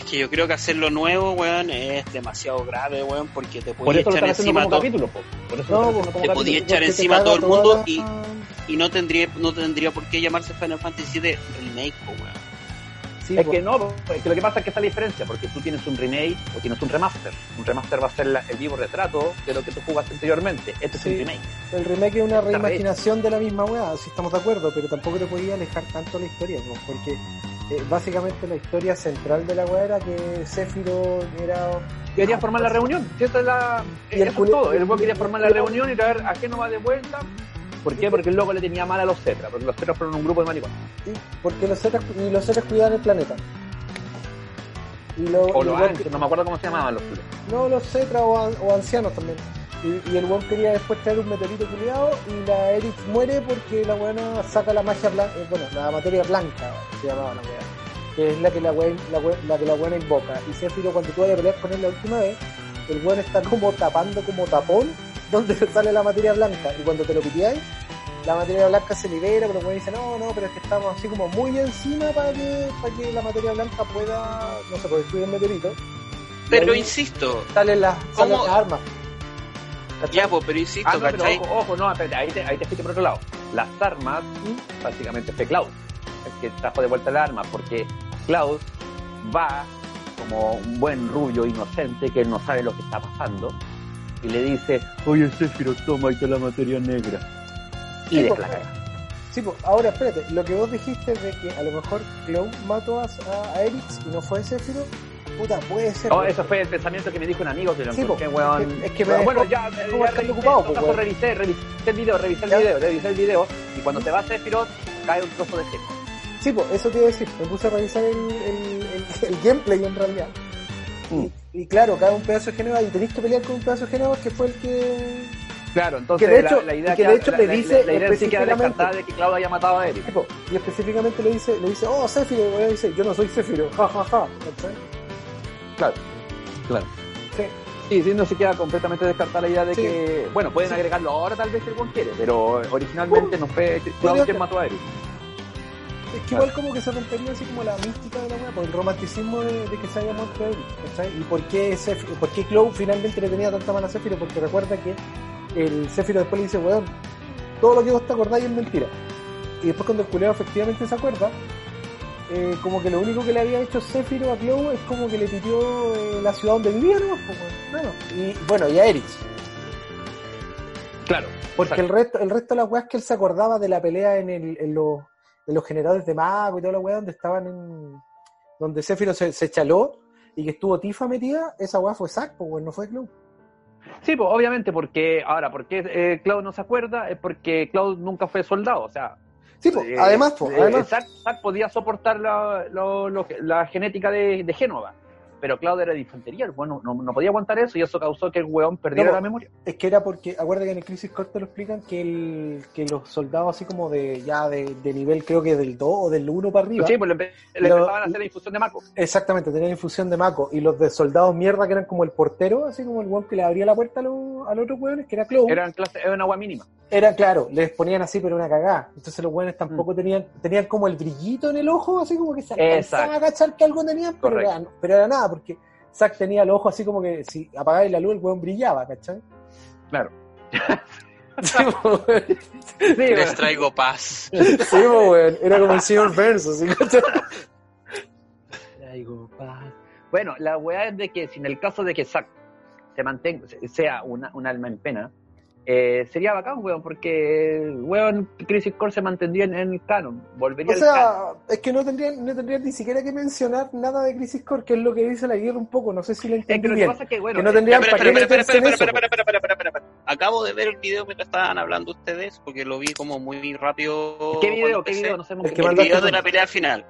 Speaker 3: Es que yo creo que hacerlo nuevo, weón, es demasiado grave, weón, porque te podía echar encima todo
Speaker 2: capítulo, po. Por eso
Speaker 1: No,
Speaker 2: como
Speaker 3: te podía echar encima a todo el mundo
Speaker 1: la-
Speaker 3: y, y no tendría no tendría por qué llamarse Final Fantasy VII Remake, po, weón.
Speaker 1: Sí,
Speaker 2: Es
Speaker 1: po.
Speaker 2: que no, es que lo que pasa es que está la diferencia, porque tú tienes un remake o tienes un remaster. Un remaster va a ser la- el vivo retrato de lo que tú jugaste anteriormente. Este es un remake.
Speaker 1: El remake es una
Speaker 2: Está
Speaker 1: reimaginación de la misma weá, si estamos de acuerdo, pero tampoco te podía alejar tanto la historia, po, porque eh, básicamente la historia central de la weá era que Sephiroth era...
Speaker 2: Quería formar la reunión. Si esa es la,
Speaker 1: Y el
Speaker 2: eso es
Speaker 1: culi-
Speaker 2: todo. El weón quería formar la reunión y traer a Genova de vuelta. ¿Por qué? Porque el loco le tenía mal a los Cetra, porque los Cetra fueron un grupo de maricones.
Speaker 1: Sí, porque los Zetas, y los Zetas cuidaban el planeta. Y lo-
Speaker 2: O
Speaker 1: y
Speaker 2: los no me acuerdo cómo se llamaban los Cetra.
Speaker 1: No, los Cetra o, an- o ancianos también. Y, y el weón quería después traer un meteorito culiado y la Eric muere porque la weona saca la magia blanca, bueno, la materia blanca se llamaba la weá. Que es la que la weá, la, que la weona invoca. Y Sephiroth cuando tú vayas a pelear con él la última vez, el weón está como tapando como tapón donde sale la materia blanca. Y cuando te lo piteáis, la materia blanca se libera, pero el weón dice, no, no, pero es que estamos así como muy encima para que, para que la materia blanca pueda, no sé, destruir el meteorito.
Speaker 3: Pero insisto,
Speaker 1: salen las, salen las armas. ¿Cachai?
Speaker 3: ya, pues, pero insisto,
Speaker 2: Ah, no, pero
Speaker 3: ¿cachai?
Speaker 2: ojo, ojo, no, espérate, ahí te, ahí te fuiste por otro lado. Las armas, básicamente fue Cloud, el que trajo de vuelta la arma, porque Cloud va como un buen rubio inocente que él no sabe lo que está pasando y le dice, oye Sephiroth, toma ahí está la materia negra. Y
Speaker 1: Sí,
Speaker 2: deja la caga.
Speaker 1: Sí, pues, ahora espérate, lo que vos dijiste de que a lo mejor Cloud mató a, a, Erix y no fue Sephiroth, puta, puede ser.
Speaker 2: Oh, eso fue el pensamiento que me dijo un amigo que lo
Speaker 1: Sí,
Speaker 2: encontré, weón.
Speaker 1: es que- es que me
Speaker 2: bueno, bueno, ya,
Speaker 1: me
Speaker 2: ya revisé,
Speaker 1: ocupado, po, weón.
Speaker 2: revisé, revisé el video, revisé el
Speaker 1: Ya.
Speaker 2: video, revisé el video, y cuando te va Sephiroth, cae un trozo de gema.
Speaker 1: Sí, pues, eso te iba a decir, me puse a revisar el, el, el, el gameplay en realidad.
Speaker 2: Mm.
Speaker 1: Y, y claro, cae un pedazo de Genova y tenés que pelear con un pedazo de Genova que fue el que...
Speaker 2: Claro, entonces
Speaker 1: Que de hecho-
Speaker 2: la, la idea
Speaker 1: que de hecho
Speaker 2: la,
Speaker 1: le
Speaker 2: la-
Speaker 1: dice
Speaker 2: la idea sí queda descartada de que Cloud haya matado a Eric.
Speaker 1: Y específicamente le dice, le dice, oh, Sephiroth, y weón dice, yo no soy Sephiroth, ja, ja, ja.
Speaker 2: Claro, claro.
Speaker 1: Sí.
Speaker 2: Sí, sí, no se queda completamente descartada la idea de
Speaker 1: Sí.
Speaker 2: que, bueno, pueden
Speaker 1: Sí.
Speaker 2: agregarlo ahora tal vez si el quiere, pero originalmente no fue
Speaker 1: podría
Speaker 2: quien mató a Eric.
Speaker 1: Es que igual como que se rompería así como la mística de la weá, por el romanticismo de, de que se haya muerto Eric, ¿cachai? Y por qué, Seph- por qué Cloud finalmente le tenía tanta mala a porque recuerda que el Sephiroth después le dice, weón, todo lo que vos te acordáis es mentira. Y después cuando el culeado efectivamente se acuerda, eh, como que lo único que le había hecho Sephiroth a Cloud es como que le pidió eh, la ciudad donde vivía, ¿no? Pues, weón, no, no. Y bueno, y a Eric.
Speaker 2: Claro,
Speaker 1: Porque el resto, el resto de las weas que él se acordaba de la pelea en, el, en, los, en los generadores de mago y toda la wea donde estaban en. donde Sephiroth se, se chaló y que estuvo Tifa metida, esa wea fue Zack, pues no fue Cloud.
Speaker 2: Sí, pues obviamente, porque ahora, ¿por qué eh, Cloud no se acuerda? Es porque Cloud nunca fue soldado, o sea,
Speaker 1: Sí,
Speaker 2: eh,
Speaker 1: además,
Speaker 2: Zack podía soportar la, genética de, de Génova, pero Cloud era de infantería, el bueno, no, no podía aguantar eso y eso causó que el weón perdiera
Speaker 1: No,
Speaker 2: la memoria.
Speaker 1: Es que era porque, acuérdate que en el Crisis Core te lo explican que, el, que los soldados así como de ya de, de nivel creo que del 2 o del 1 para arriba.
Speaker 2: Sí, pues le, empe- le
Speaker 1: Lo-
Speaker 2: empezaban a hacer la infusión de Mako.
Speaker 1: Exactamente, tenían infusión de Mako. Y los de soldados mierda que eran como el portero, así como el weón que le abría la puerta a los, a los otros weones, que era Cloud.
Speaker 2: Eran clase, era una agua mínima.
Speaker 1: Era claro, les ponían así, pero una cagada. Entonces los
Speaker 2: Mm.
Speaker 1: tampoco tenían, tenían como el brillito en el ojo, así como que se alcanzaba a cachar que algo tenían, pero
Speaker 2: Correcto.
Speaker 1: era, pero era nada, porque Zack tenía el ojo así como que si apagáis la luz, el weón brillaba, ¿cachai?
Speaker 2: Claro.
Speaker 1: Sí.
Speaker 2: Sí,
Speaker 3: Les traigo paz.
Speaker 1: Sí, weón. Era como el señor Verso.
Speaker 2: Traigo paz. Bueno, la weá es de que si en el caso de que Zack se mantenga, sea una, un alma en pena, eh, sería bacán, weón, porque, weón, Crisis Core se mantendría en, en el canon, volvería
Speaker 1: O
Speaker 2: canon.
Speaker 1: sea, es que no tendrían, no tendrían ni siquiera que mencionar nada de Crisis Core, que es lo que dice la guerra un poco, no sé si lo
Speaker 2: Es que
Speaker 1: entendí
Speaker 2: lo que
Speaker 1: bien.
Speaker 2: pasa es que, bueno,
Speaker 1: que no tendrían
Speaker 3: Espera,
Speaker 1: para qué
Speaker 3: espera, espera,
Speaker 1: meterse
Speaker 3: espera,
Speaker 1: en
Speaker 3: espera,
Speaker 1: eso.
Speaker 3: espera, espera, espera, espera, espera. Acabo de ver el video mientras estaban hablando ustedes, porque lo vi como muy rápido.
Speaker 2: ¿Qué video? ¿Qué video? No sé
Speaker 1: El
Speaker 3: video de la pelea final.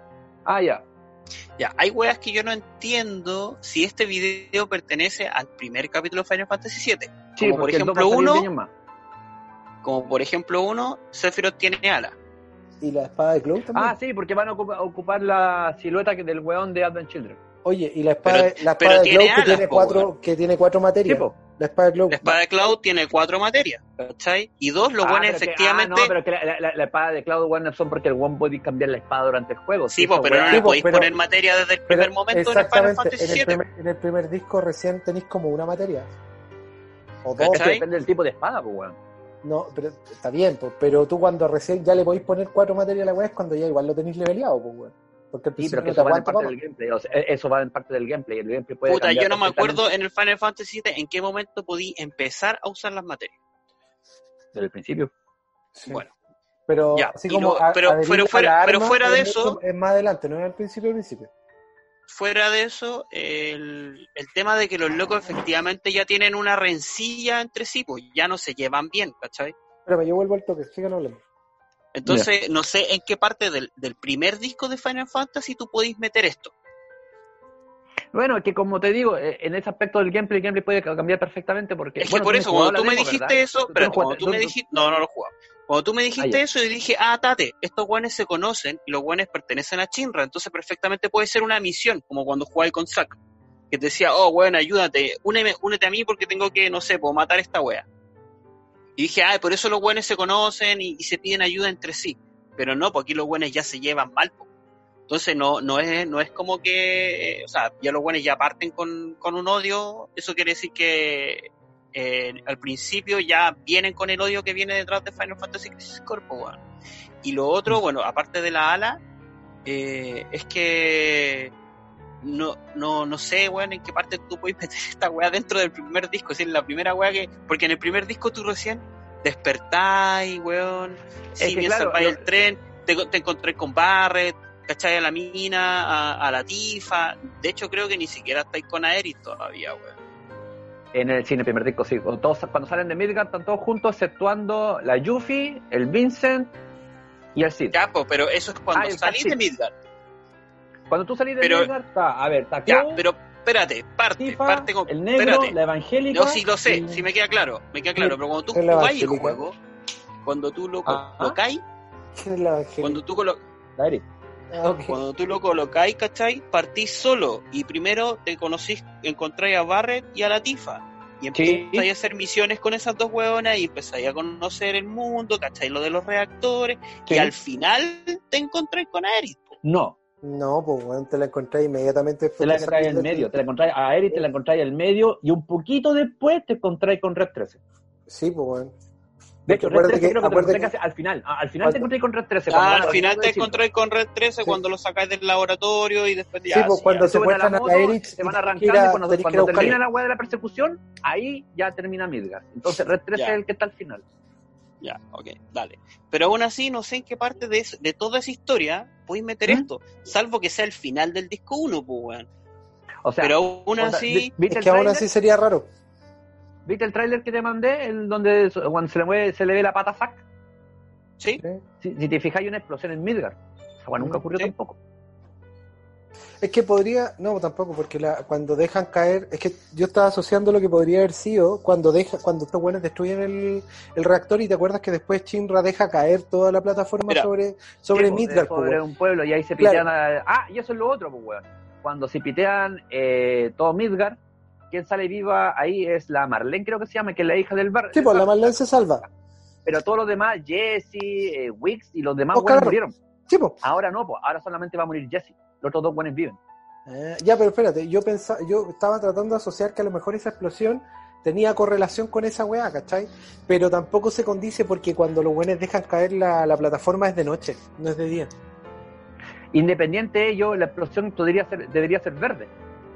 Speaker 2: Ah, ya.
Speaker 3: Ya, hay weas que yo no entiendo si este video pertenece al primer capítulo de Final Fantasy VII.
Speaker 2: Sí,
Speaker 3: Como por ejemplo uno,
Speaker 2: 10 años más.
Speaker 3: como por ejemplo uno, Sephiroth tiene alas.
Speaker 1: Y la espada de Cloud también.
Speaker 2: Ah, sí, porque van a ocupa- ocupar la silueta del weón de Advent Children.
Speaker 1: Oye, y la espada,
Speaker 3: Pero-
Speaker 1: la espada de
Speaker 3: tiene
Speaker 1: Cloud que,
Speaker 3: alas,
Speaker 1: tiene cuatro, que tiene cuatro materias. La espada de Cloud.
Speaker 3: La espada de Cloud tiene cuatro materias, ¿cachai? Y dos, los
Speaker 2: Ah,
Speaker 3: buenos
Speaker 2: pero que-
Speaker 3: efectivamente...
Speaker 2: ah, no, pero que la, la- la espada de Cloud One son porque el One puede cambiar la espada durante el juego.
Speaker 3: Sí, po, pero no le podéis
Speaker 1: pero-
Speaker 3: poner materia desde el primer momento en el Final Fantasy
Speaker 1: en el, primer, en el primer disco recién tenéis como una materia. O dos.
Speaker 2: Es que
Speaker 3: ¿Cachai?
Speaker 2: depende del tipo de espada, pues, weón.
Speaker 1: No, pero está bien, pues, pero tú cuando recién ya le podéis poner cuatro materias a la weá es cuando ya igual lo tenéis leveleado, pues, weón. Porque
Speaker 2: Sí, pero que eso va en parte del gameplay. O sea, eso va en parte del gameplay. El gameplay puede
Speaker 3: Puta, yo no me acuerdo en el Final Fantasy VII en qué momento podí empezar a usar las materias.
Speaker 2: Desde el principio.
Speaker 1: Sí.
Speaker 3: Bueno,
Speaker 1: Pero
Speaker 3: Ya,
Speaker 1: así
Speaker 3: y
Speaker 1: como
Speaker 3: lo-
Speaker 1: a-
Speaker 3: pero-
Speaker 1: adherir
Speaker 3: pero
Speaker 1: a
Speaker 3: fuera- pero de
Speaker 1: es
Speaker 3: eso-
Speaker 1: es más adelante, no es al principio, al principio.
Speaker 3: fuera de eso, el, el tema de que los locos efectivamente ya tienen una rencilla entre sí, pues ya no se llevan bien, ¿cachai?
Speaker 1: Espérame, yo vuelvo al toque, sigan hablando.
Speaker 3: Entonces, no sé en qué parte del, del primer disco de Final Fantasy tú podéis meter esto.
Speaker 2: Bueno, es que como te digo, eh, en ese aspecto del gameplay, el gameplay puede cambiar perfectamente porque...
Speaker 3: Es que
Speaker 2: bueno,
Speaker 3: por eso, cuando tú me dijiste eso, pero cuando tú me dijiste, no, no lo he jugado. Cuando tú me dijiste
Speaker 2: Ah, ya.
Speaker 3: eso, yo dije, ah, tate, estos guanes se conocen y los guanes pertenecen a Chinra, entonces perfectamente puede ser una misión, como cuando jugáis con Zack, que te decía, oh, bueno, ayúdate, úneme, únete a mí porque tengo que, no sé, puedo matar a esta wea. Y dije, ah, por eso los guanes se conocen y, y se piden ayuda entre sí. Pero no, porque aquí los guanes ya se llevan mal. po. Entonces no, no es, no es como que, eh, o sea, ya los buenos ya parten con, con un odio, eso quiere decir que eh, al principio ya vienen con el odio que viene detrás de Final Fantasy Crisis Core, weón. Y lo otro, bueno, aparte de la ala, eh, es que no, no, no sé, weón, en qué parte tú puedes meter esta weá dentro del primer disco, es la primera weá que, porque en el primer disco tú recién despertáis, weón, si
Speaker 2: que
Speaker 3: bien
Speaker 2: claro, lo-
Speaker 3: el tren, te, te encontré con Barret, ¿cachai? A la mina, a, a la Tifa. De hecho, creo que ni siquiera estáis con Aerith todavía, weón.
Speaker 2: En el cine primer disco, sí. Todos, cuando salen de Midgard están todos juntos, exceptuando la Yuffie, el Vincent y el Sid.
Speaker 3: Ya, po, pero eso es cuando
Speaker 2: Ah,
Speaker 3: salís de Midgard.
Speaker 2: Cuando tú salís de
Speaker 3: Pero-
Speaker 2: Midgard, está, a ver, está
Speaker 3: Ya, pero espérate, parte,
Speaker 2: Tifa,
Speaker 3: parte con.
Speaker 2: el negro,
Speaker 3: espérate.
Speaker 2: la evangélica.
Speaker 3: Yo sí lo sé,
Speaker 2: y-
Speaker 3: sí me queda claro, me queda claro, pero cuando tú jugáis el juego, cuando tú lo
Speaker 2: Ajá.
Speaker 3: colocáis,
Speaker 1: ¿Quién es la evangélica?
Speaker 3: cuando tú colo-
Speaker 2: La Eric.
Speaker 1: Ah, ok.
Speaker 3: cuando tú lo colocáis, ¿cachai? Partís solo y primero te conocís, encontráis a Barret y a la Tifa. Y empezáis a hacer misiones con esas dos hueonas y empezáis a conocer el mundo, ¿cachai? Lo de los reactores.
Speaker 2: Sí.
Speaker 3: Y al final te encontráis con Aerith.
Speaker 2: No,
Speaker 1: No, pues weón, te la encontré inmediatamente después
Speaker 2: te la encontráis en
Speaker 1: del-
Speaker 2: medio. Te la encontráis a Eric, te la encontráis en medio y un poquito después te encontráis con Red 13.
Speaker 1: Sí, pues weón.
Speaker 2: De hecho, Red
Speaker 1: Acuérdate
Speaker 2: 13
Speaker 1: que-
Speaker 2: creo que te casi al final. Ah, Al final
Speaker 1: Falta.
Speaker 2: te encontrás con Red 13. cuando
Speaker 3: Ah, al
Speaker 2: a
Speaker 3: final te encontráis con Red 13
Speaker 1: Sí.
Speaker 3: cuando lo sacáis del laboratorio y después ya.
Speaker 1: Sí, pues
Speaker 3: sí,
Speaker 1: cuando
Speaker 3: ya.
Speaker 1: se
Speaker 2: a
Speaker 1: muestran a
Speaker 2: moto,
Speaker 1: Eric
Speaker 2: se van arrancando
Speaker 1: que a-
Speaker 2: y cuando,
Speaker 1: que a
Speaker 2: cuando termina la weá de la persecución, ahí ya termina Midgard. Entonces Red 13
Speaker 3: Ya.
Speaker 2: es el que está al final.
Speaker 3: Ya, ok, dale. Pero aún así, no sé en qué parte de, de toda esa historia podéis meter
Speaker 2: ¿Mm?
Speaker 3: esto, salvo que sea el final del disco 1, pues, weón.
Speaker 2: O sea,
Speaker 3: Pero aún así,
Speaker 2: ¿viste
Speaker 1: Es que aún así sería raro.
Speaker 2: ¿Viste el tráiler que te mandé? El donde cuando se le, mueve, se le ve la pata a Zack.
Speaker 3: sí.
Speaker 2: Si, si te fijas hay una explosión en Midgard. Esa weá nunca
Speaker 1: Mm,
Speaker 2: ocurrió
Speaker 3: sí.
Speaker 2: tampoco.
Speaker 1: Es que podría, no, tampoco, porque la, cuando dejan caer, es que yo estaba asociando lo que podría haber sido cuando deja, cuando estos buenos destruyen el, el reactor y te acuerdas que después Shinra deja caer toda la plataforma
Speaker 3: Mira.
Speaker 1: sobre, sobre
Speaker 2: Sí, pues,
Speaker 1: Midgard,
Speaker 2: sobre
Speaker 1: weón.
Speaker 2: un pueblo y ahí se
Speaker 1: Claro.
Speaker 2: pitean a- Ah, y eso es lo otro, pues weón. Cuando se pitean eh, todo Midgard, quien sale viva ahí es la Marlene, creo que se llama, que es la hija del bar.
Speaker 1: Sí, pues la. Marlene se salva.
Speaker 2: Pero todos los demás, Jesse, eh, Wix y los demás weones murieron.
Speaker 1: Sí, pues.
Speaker 2: Ahora no, pues ahora solamente va a morir Jesse. Los otros dos buenos viven.
Speaker 1: Ah, ya, pero espérate, yo pensaba, yo estaba tratando de asociar que a lo mejor esa explosión tenía correlación con esa weá, ¿cachai? Pero tampoco se condice porque cuando los buenos dejan caer la, la plataforma es de noche, no es de día.
Speaker 2: Independiente de ello, la explosión ser, debería ser verde.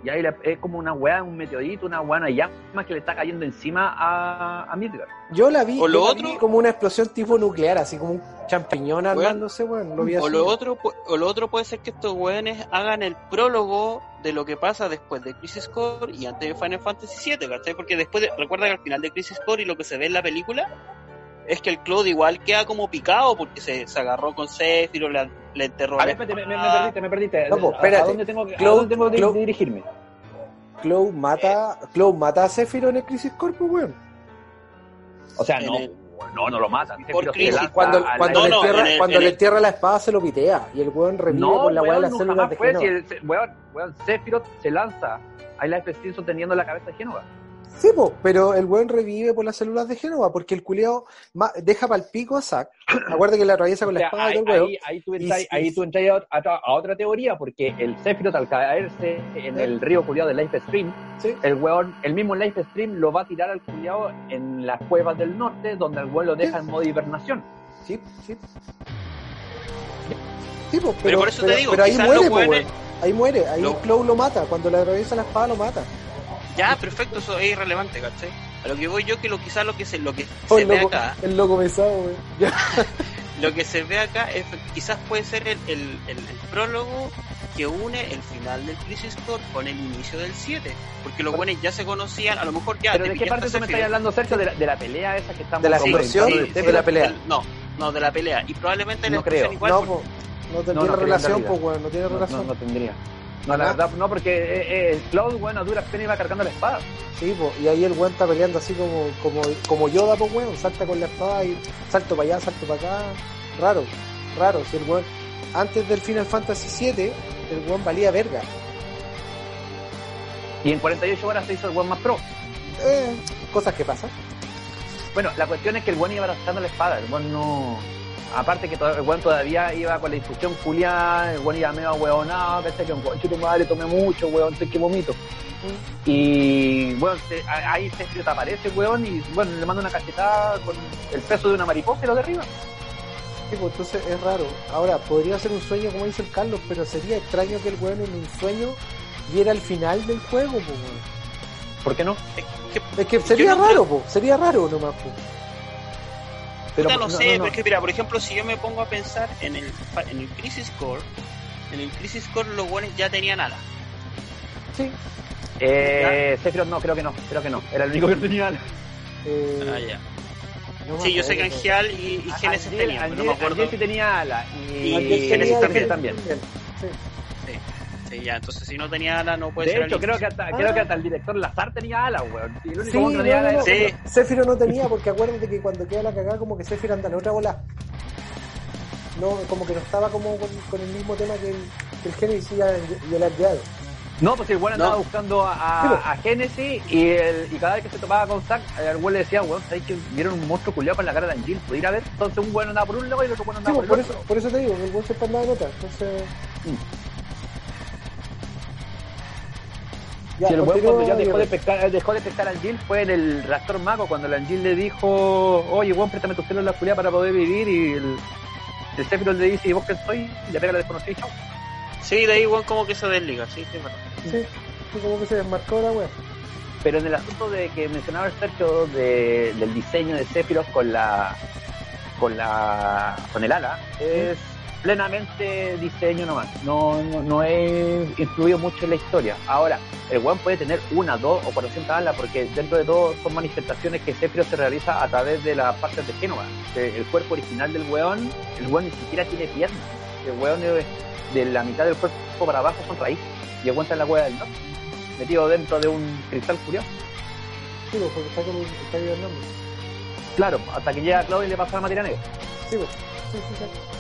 Speaker 2: Y ahí le- es como una weá, un meteorito, una weá, una llama que le está cayendo encima a, a Midgard.
Speaker 1: Yo la vi,
Speaker 3: O lo
Speaker 1: yo la
Speaker 3: otro-
Speaker 1: vi como una explosión tipo nuclear, así como un champiñón armándose, weón. Lo vi así.
Speaker 3: O lo, otro, o lo otro puede ser que estos weones hagan el prólogo de lo que pasa después de Crisis Core y antes de Final Fantasy VII, ¿cachai? Porque después, de- recuerda que al final de Crisis Core y lo que se ve en la película es que el Claude igual queda como picado porque se, se agarró con Sephiroth, le, le enterró
Speaker 2: A ver, espérate, me, me- perdiste, me perdiste.
Speaker 1: No,
Speaker 2: ¿A-
Speaker 1: espérate.
Speaker 2: ¿A dónde tengo que, a
Speaker 1: Cloud-
Speaker 2: dónde tengo que
Speaker 1: Cloud-
Speaker 2: dirigirme?
Speaker 1: Cloud mata, Cloud mata a Sephiroth en el Crisis Core, pues, weón.
Speaker 2: O sea, no,
Speaker 3: el-
Speaker 2: no, no lo matan.
Speaker 3: Por crisis,
Speaker 1: Cuando, cuando,
Speaker 3: no,
Speaker 1: le,
Speaker 3: no,
Speaker 1: entierra,
Speaker 3: en el-
Speaker 1: cuando
Speaker 3: en
Speaker 1: le entierra la espada se lo pitea. Y el weón revive
Speaker 2: No,
Speaker 1: con la weá de
Speaker 2: weón,
Speaker 1: las
Speaker 2: no,
Speaker 1: células de
Speaker 2: fue. Si
Speaker 1: Génova.
Speaker 2: el, se- weón, weón, Sephiroth se lanza a la F sosteniendo la cabeza de Génova.
Speaker 1: Sí, po, pero el weón revive por las células de Génova porque el culiao ma- deja para el pico a Zack. Acuérdate que la atraviesa con
Speaker 2: O
Speaker 1: la espada y
Speaker 2: ahí,
Speaker 1: todo el weón.
Speaker 2: ahí, ahí tú
Speaker 1: Y
Speaker 2: entras, ahí tú entras a, a- a otra teoría, porque el Sephiroth al caerse en el río culiado del Life Stream,
Speaker 1: Sí.
Speaker 2: el weón, el mismo Life Stream lo va a tirar al culiado en las cuevas del norte, donde el weón lo deja en modo hibernación.
Speaker 1: Sí, sí. Sí, po, pero,
Speaker 3: Pero por eso te digo,
Speaker 1: pero ahí muere, po, weón. Ahí muere, ahí
Speaker 3: Lo-
Speaker 1: Cloud lo mata. Cuando le atraviesa la espada lo mata.
Speaker 3: Ya, perfecto, eso es irrelevante, ¿cachai? A lo que voy yo que lo quizás lo que se, lo que
Speaker 1: Oh,
Speaker 3: se ve acá,
Speaker 1: el loco pesado,
Speaker 3: lo que se ve acá es quizás puede ser el, el, el- el prólogo que une el final del Crisis Core con el inicio del 7, porque los buenos ya se conocían, a lo mejor ya
Speaker 2: Pero ¿de qué parte tú me estás hablando, Sergio? De la, de la pelea esa que estamos
Speaker 1: ¿De la
Speaker 3: Sí,
Speaker 1: explosión
Speaker 3: sí,
Speaker 2: del
Speaker 1: de la pelea?
Speaker 3: no, no, de la pelea. Y probablemente la
Speaker 2: No creo.
Speaker 3: igual.
Speaker 1: No,
Speaker 3: porque-
Speaker 1: po, no, te-
Speaker 2: No, no
Speaker 1: relación, pues, weón. No tiene
Speaker 2: No,
Speaker 1: relación.
Speaker 2: no, no tendría. No, la verdad, no, porque eh, eh, Cloud, bueno, a duras penas iba cargando la espada.
Speaker 1: Sí, po, y ahí el weón está peleando así como, como, como Yoda, pues weón, salta con la espada y salto para allá, salto para acá. Raro, raro. Si el weón, antes del Final Fantasy VII, el weón valía verga.
Speaker 2: Y en 48 horas se hizo el weón más pro.
Speaker 1: Eh, cosas que pasan.
Speaker 2: Bueno, la cuestión es que el weón iba arrastrando la espada. El weón no. Aparte que to- el weón todavía iba con la infusión culiada, el weón iba medio huevonado, pensé que un concho tu madre tomé mucho, weón, sé que vomito. Y bueno, se- a- ahí Sephiroth aparece, weón, y bueno, le manda una cachetada con el peso de una mariposa y lo derriba.
Speaker 1: Sí, pues entonces es raro. Ahora, podría ser un sueño, como dice el Carlos, pero sería extraño que el weón en un sueño viera el final del juego, pues weón.
Speaker 2: ¿Por qué no?
Speaker 3: que-
Speaker 1: Es que sería
Speaker 3: no creo-
Speaker 1: raro, pues. Sería raro nomás, pues.
Speaker 2: Pero
Speaker 3: no,
Speaker 2: no,
Speaker 3: sé,
Speaker 2: no, no.
Speaker 3: pero es que mira, por ejemplo, si yo me pongo a pensar en el, en el Crisis Core, en el Crisis Core los buenos ya tenían alas.
Speaker 1: Sí.
Speaker 2: Eh, Sephiroth no, creo que no, creo que no. Era el único que tenía.
Speaker 1: Eh,
Speaker 3: Ah, ya.
Speaker 1: no me
Speaker 3: Sí, yo sé que. Angial y, y Genesis tenían, no me acuerdo.
Speaker 2: Sí tenía ala. Y,
Speaker 3: Y
Speaker 1: Angel
Speaker 2: Genesis también. También.
Speaker 1: Sí.
Speaker 3: Sí, ya, entonces si no tenía alas no puede
Speaker 2: De
Speaker 3: ser
Speaker 2: hecho,
Speaker 3: al
Speaker 2: creo que, hasta, creo que hasta el director Lazar tenía ala, weón. Y el único
Speaker 1: Sí,
Speaker 2: weón
Speaker 1: no,
Speaker 2: tenía ala
Speaker 1: no, no.
Speaker 3: Sí.
Speaker 1: Sephiroth no tenía, porque acuérdate que cuando queda la cagada, como que Sephiroth anda en otra bola. No, como que no estaba como con, con el mismo tema que el, que el Genesis y el, Arjado.
Speaker 2: No, pues el weón andaba
Speaker 3: No.
Speaker 2: buscando a,
Speaker 1: pues.
Speaker 2: a Genesis y, el, y cada vez que se topaba con Zack, el weón le decía, weón, ¿sabes que vieron un monstruo culiado con la cara de Angel? ¿Puedo ir a ver? Entonces un weón andaba por un lado y el otro weón andaba
Speaker 1: pues,
Speaker 2: por
Speaker 1: por,
Speaker 2: el
Speaker 1: eso,
Speaker 2: otro.
Speaker 1: por eso te digo, que el buen siempre andaba en otra. Entonces. Ya,
Speaker 2: Si el weón
Speaker 1: continúa,
Speaker 2: cuando ya dejó de, pescar, dejó de pescar a Angel fue en el Raptor Mago, cuando el Angel le dijo, oye, weón, préstame tus células culiadas para poder vivir y el, el Sephiroth le dice, ¿y vos qué soy? Y le pega la desconocida y chao.
Speaker 3: Sí, de ahí igual como que se desliga, sí, sí, verdad.
Speaker 1: Sí, sí, como que se desmarcó la wea.
Speaker 2: Pero en el asunto de que mencionaba el Sergio de, del diseño de Sephiroth con la con la con el ala es plenamente diseño nomás no, no, no he influido mucho en la historia ahora el weón puede tener una, dos o 400 alas porque dentro de todo son manifestaciones que Sephiroth se realiza a través de las partes de Génova el cuerpo original del weón el weón ni siquiera tiene piernas el weón es- de la mitad del cuerpo para abajo son raíces y aguanta en la hueá del norte metido dentro de un cristal curioso
Speaker 1: Sí, pues, porque está con está el nombre.
Speaker 2: Claro, hasta que llega Claudio y le pasa la materia negra.
Speaker 1: Sí, pues. Sí, sí, sí.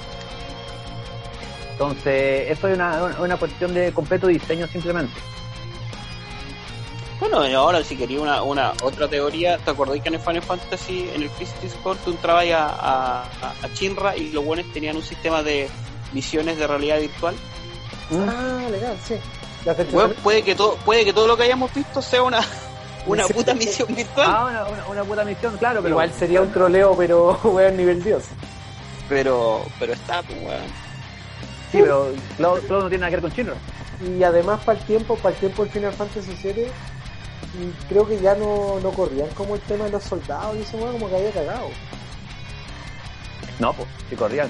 Speaker 2: Entonces, eso es una, una- cuestión de completo diseño simplemente.
Speaker 3: Bueno, y ahora si quería una, una otra teoría, ¿te acordás que en el Final Fantasy, en el Crisis Core, tú entrabas a, a, a Chinra y los buenos tenían un sistema de visiones de realidad virtual?
Speaker 1: Ah, legal, sí.
Speaker 3: Bueno, puede que todo, puede que todo lo que hayamos visto sea una, una puta misión virtual.
Speaker 2: Ah, una, una, una puta misión, claro, pero.
Speaker 1: Igual sería un troleo, pero weón nivel dios.
Speaker 3: Pero, pero está, pues, weón.
Speaker 2: Sí, pero Claudio no tiene nada que ver con Shinra.
Speaker 1: y además para el tiempo, para el tiempo del Final Fantasy VII, y creo que ya no, no corrían como el tema de los soldados y eso, como que había cagado.
Speaker 2: No, pues, si corrían.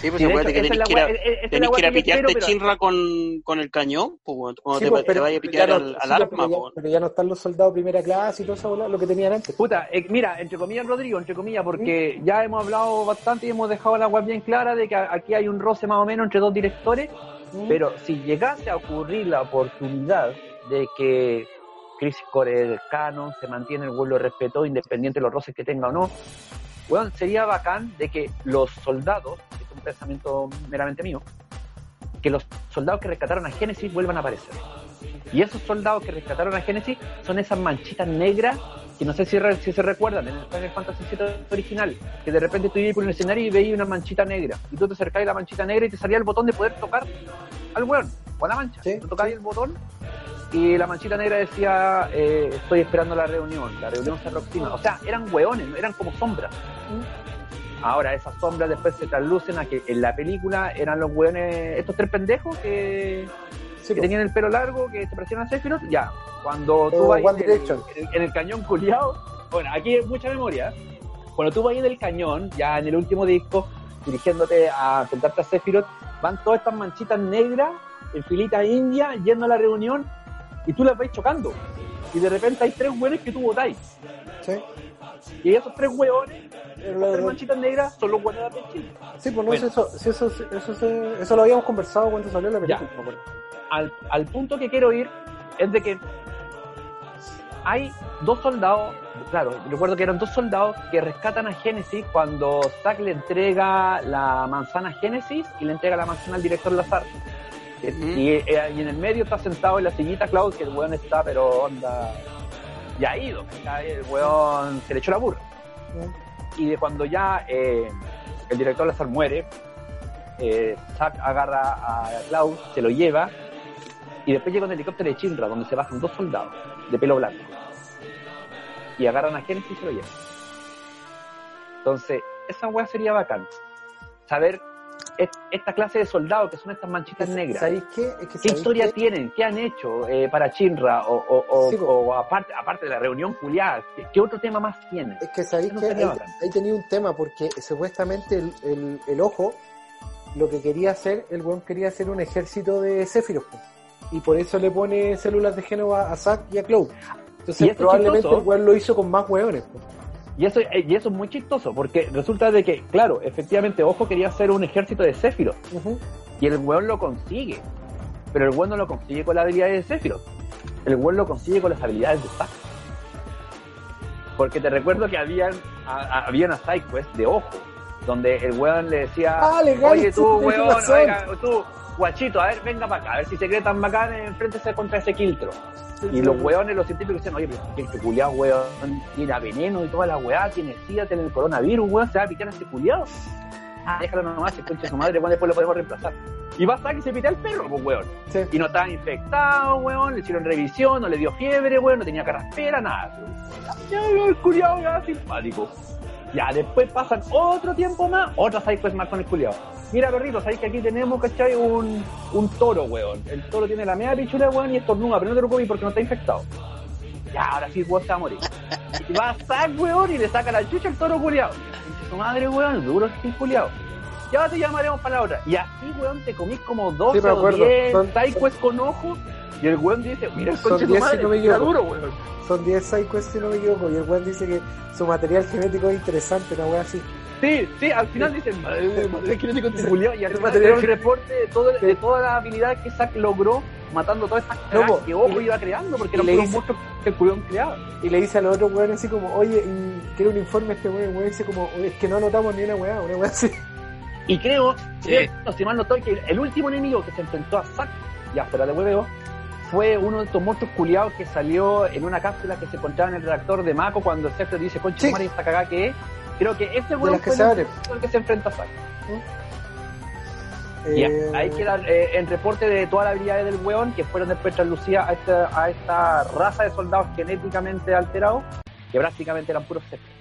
Speaker 3: Sí, pues acuérdate que
Speaker 2: hecho,
Speaker 3: tenés
Speaker 2: esa
Speaker 3: que ir a, tenés que ir a pitearte
Speaker 2: espero, pero-
Speaker 3: chinra con, con el cañón, pues, cuando
Speaker 1: Sí,
Speaker 3: te,
Speaker 1: pues,
Speaker 3: te
Speaker 1: pero,
Speaker 3: vayas a pitear
Speaker 1: ya no,
Speaker 3: al,
Speaker 1: sí,
Speaker 3: al
Speaker 1: pues,
Speaker 3: arma,
Speaker 1: pero, ya, pero ya no están los soldados primera clase y todo eso, lo que tenían antes.
Speaker 2: Puta, eh, mira, entre comillas, Rodrigo, entre comillas, porque ya hemos hablado bastante y hemos dejado la web bien clara de que aquí hay un roce más o menos entre dos directores,
Speaker 1: Mm.
Speaker 2: pero si llegase a ocurrir la oportunidad de que Crisis Core el canon se mantiene el vuelo de respeto, independiente de los roces que tenga o no, bueno, sería bacán de que los soldados, pensamiento meramente mío, que los soldados que rescataron a Génesis vuelvan a aparecer. Y esos soldados que rescataron a Génesis son esas manchitas negras que no sé si, re- si se recuerdan en el Final Fantasy VII original, que de repente tú ibas por un escenario y veías una manchita negra, y tú te acercabas a la manchita negra y te salía el botón de poder tocar al weón, o a la mancha.
Speaker 1: Sí,
Speaker 2: tú tocabas el botón y la manchita negra decía, eh, estoy esperando la reunión, la reunión se aproxima. O sea, eran weones, eran como sombras. Ahora, esas sombras después se traslucen a que en la película eran los weones, estos tres pendejos que,
Speaker 1: Sí,
Speaker 2: que tenían el pelo largo, que se parecían a Sephiroth, ya. Cuando tú vas en el,
Speaker 1: Direction.
Speaker 2: en el- en el cañón culiado, bueno, aquí hay mucha memoria. Cuando tú vas en el cañón, ya en el último disco, dirigiéndote a enfrentarte a Sephiroth, van todas estas manchitas negras en filitas indias yendo a la reunión y tú las vais chocando. Y de repente hay tres hueones que tú votáis.
Speaker 1: Sí.
Speaker 2: Y esos tres hueones,
Speaker 1: Lo-
Speaker 2: tres manchitas negras, son los hueones de Chile.
Speaker 1: Sí, pues no,
Speaker 2: Bueno.
Speaker 1: eso, sí, eso, eso, lo habíamos conversado cuando salió la película.
Speaker 2: Ya. al, al punto que quiero ir es de que hay dos soldados, claro, recuerdo que eran dos soldados que rescatan a Génesis cuando Zack le entrega la manzana a Génesis y le entrega la manzana al director Lazar. Y, eh, y en el medio está sentado en la sillita Cloud, que el weón está, pero onda, ya ha ido, el weón se le echó la burra. Y de cuando ya eh, el director Lazar muere, eh, Zack agarra a Klaus, se lo lleva, y después llega un helicóptero de Chinra, donde se bajan dos soldados de pelo blanco. Y agarran a Genesis y se lo llevan. Entonces, esa weá sería bacán. Saber es- esta clase de soldados que son estas manchitas negras.
Speaker 1: ¿Sabéis qué? Es que
Speaker 2: ¿Qué
Speaker 1: ¿sabéis
Speaker 2: historia
Speaker 1: qué?
Speaker 2: tienen? ¿Qué han hecho eh, para Chinra? O, o, o-
Speaker 1: Sí, po.
Speaker 2: o aparte, aparte de la reunión juliada, ¿qué, qué otro tema más tienen?
Speaker 1: Es que sabéis que ahí, ahí tenía un tema, porque supuestamente el, el, el ojo lo que quería hacer, el weón quería hacer un ejército de po. Y por eso le pone células de Génova a Zack y a Cloud. Entonces probablemente
Speaker 2: chistoso.
Speaker 1: el weón lo hizo con más weones.
Speaker 2: Y eso, eh, y eso es muy chistoso, porque resulta de que, claro, efectivamente, Ojo quería hacer un ejército de
Speaker 1: Ujú.
Speaker 2: y el weón lo consigue. Pero el weón no lo consigue con las habilidades de Sephiroth. El weón lo consigue con las habilidades de Zack. Porque te recuerdo que habían, a- a- había una side quest de Ojo, donde el weón le decía,
Speaker 1: Ah, legal,
Speaker 2: oye tú, weón, oiga, tú, guachito, a ver, venga para acá, a ver si se cree tan bacán, enfréntese contra ese quiltro. Y los weones, los científicos dicen, oye, pero el que culiado, weón, tiene veneno y toda la weá, tiene sida, tiene el coronavirus, weón, se va a picar a ese culiado. Ah, déjalo nomás, se concha su madre, weón, después lo podemos reemplazar. Y va a estar que se pitea el perro, pues, weón.
Speaker 1: Sí.
Speaker 2: Y no estaba infectado, weón, le hicieron revisión, no le dio fiebre, weón, no tenía carraspera, nada. Ya, el culiado ya simpático. Ya, después pasan otro tiempo más, otra sidequest más con el culiado. Mira, perrito, sabéis que aquí tenemos, ¿cachai? Un, un toro, weón. El toro tiene la media pichula, weón, y estornuda, pero no te preocupes porque no está infectado. Ya, ahora sí, weón, se va a morir. Y va a sacar, weón, y le saca la chucha al toro culiado. Su madre, weón, duro el culiado. Ya te llamaremos para la otra. Y así, weón, te comís como 12
Speaker 1: Sí,
Speaker 2: o
Speaker 1: acuerdo.
Speaker 2: 10
Speaker 1: Son-
Speaker 2: sidequests con ojo. Y el weón dice, mira el
Speaker 1: Son
Speaker 2: conche de tu
Speaker 1: 10 si no me equivoco.
Speaker 2: duro, weón.
Speaker 1: Son 10 sidequests si no me equivoco. Y el weón dice que su material genético es interesante, una wea así.
Speaker 2: Sí, sí, al final dicen, madre, madre genético culiao", y al final
Speaker 1: material-
Speaker 2: el reporte de, todo,
Speaker 1: Sí.
Speaker 2: de todas las habilidades que Zack logró matando todas estas
Speaker 1: po,
Speaker 2: que Ojo iba creando, porque eran puros monstruos que el culiao creaba.
Speaker 1: Y le dice a los otros weones así como, oye, quiero un informe a este weón. El weón dice como, "Oye, es que no anotamos ni una weá, una weá así.
Speaker 2: Y creo,
Speaker 3: Sí.
Speaker 2: creo, si mal no estoy, que el último enemigo que se enfrentó a Zack, ya fuera de hueveo, fue uno de estos monstruos culiados que salió en una cápsula que se encontraba en el reactor de Mako cuando el Sephiroth dice, concha,
Speaker 1: Sí.
Speaker 2: esta cagada que es. Creo que ese weón fue el el que se enfrenta a Zack.
Speaker 1: Eh,
Speaker 2: ahí queda eh, en reporte de todas las habilidades del weón que fueron después traducidas a esta, a esta raza de soldados genéticamente alterados que prácticamente eran puros Sephiroth.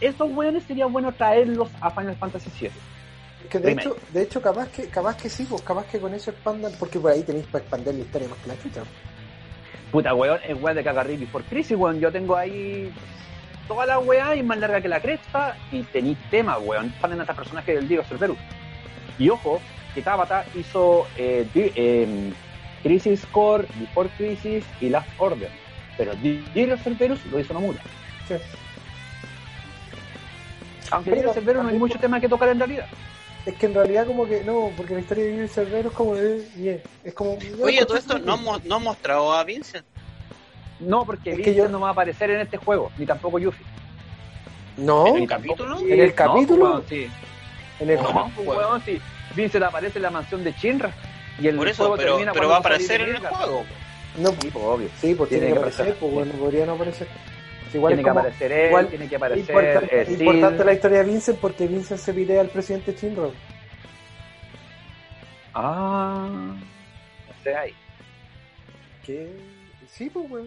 Speaker 2: Esos weones sería bueno traerlos a Final Fantasy VII.
Speaker 1: Que de hecho, de hecho capaz que, capaz que sí, pues capaz que con eso expandan, porque por ahí tenéis para expandir la historia más que la chucha.
Speaker 2: Puta, weón, es weón de cagarri por crisis, weón. Yo tengo ahí toda la weá y más larga que la cresta y tenéis tema, weón. Ponen hasta personajes del Diego Cerberus. Y ojo, que Tabata hizo eh, Di- em, Crisis Core, Before Crisis y Last Order. Pero Di- Diego Cerberus lo hizo Nomura.
Speaker 1: Sí.
Speaker 2: Aunque
Speaker 1: Pero
Speaker 2: Cerberus no hay mucho tema que tocar en realidad.
Speaker 1: Es que en realidad como que no, porque la historia de Vivir Cervero es como de es como
Speaker 3: Oye, todo esto no, no han mostrado a Vincent.
Speaker 2: No, porque
Speaker 1: Es que
Speaker 2: Vincent
Speaker 1: yo-
Speaker 2: no va a aparecer en este juego, ni tampoco Yuffie.
Speaker 1: No,
Speaker 3: ¿En el capítulo?
Speaker 1: ¿En el capítulo?
Speaker 2: sí.
Speaker 1: en el
Speaker 3: No, weón,
Speaker 2: sí. Vincent aparece en la mansión de Shinra. Y el
Speaker 3: Por eso,
Speaker 2: juego
Speaker 3: pero,
Speaker 2: termina
Speaker 3: pero va a aparecer en el juego.
Speaker 1: no,
Speaker 2: Sí, pues, obvio.
Speaker 1: sí, pues tiene,
Speaker 2: Tiene
Speaker 1: que
Speaker 2: que
Speaker 1: aparecer, pues bueno, podría no aparecer. Igual
Speaker 2: Tiene que aparecer él,
Speaker 1: igual
Speaker 2: tiene que aparecer
Speaker 1: importante,
Speaker 2: eh,
Speaker 1: importante la historia de Vincent porque Vincent se pirea al presidente Shinra.
Speaker 2: Ah, no sé ahí.
Speaker 1: Que sí, pues bueno.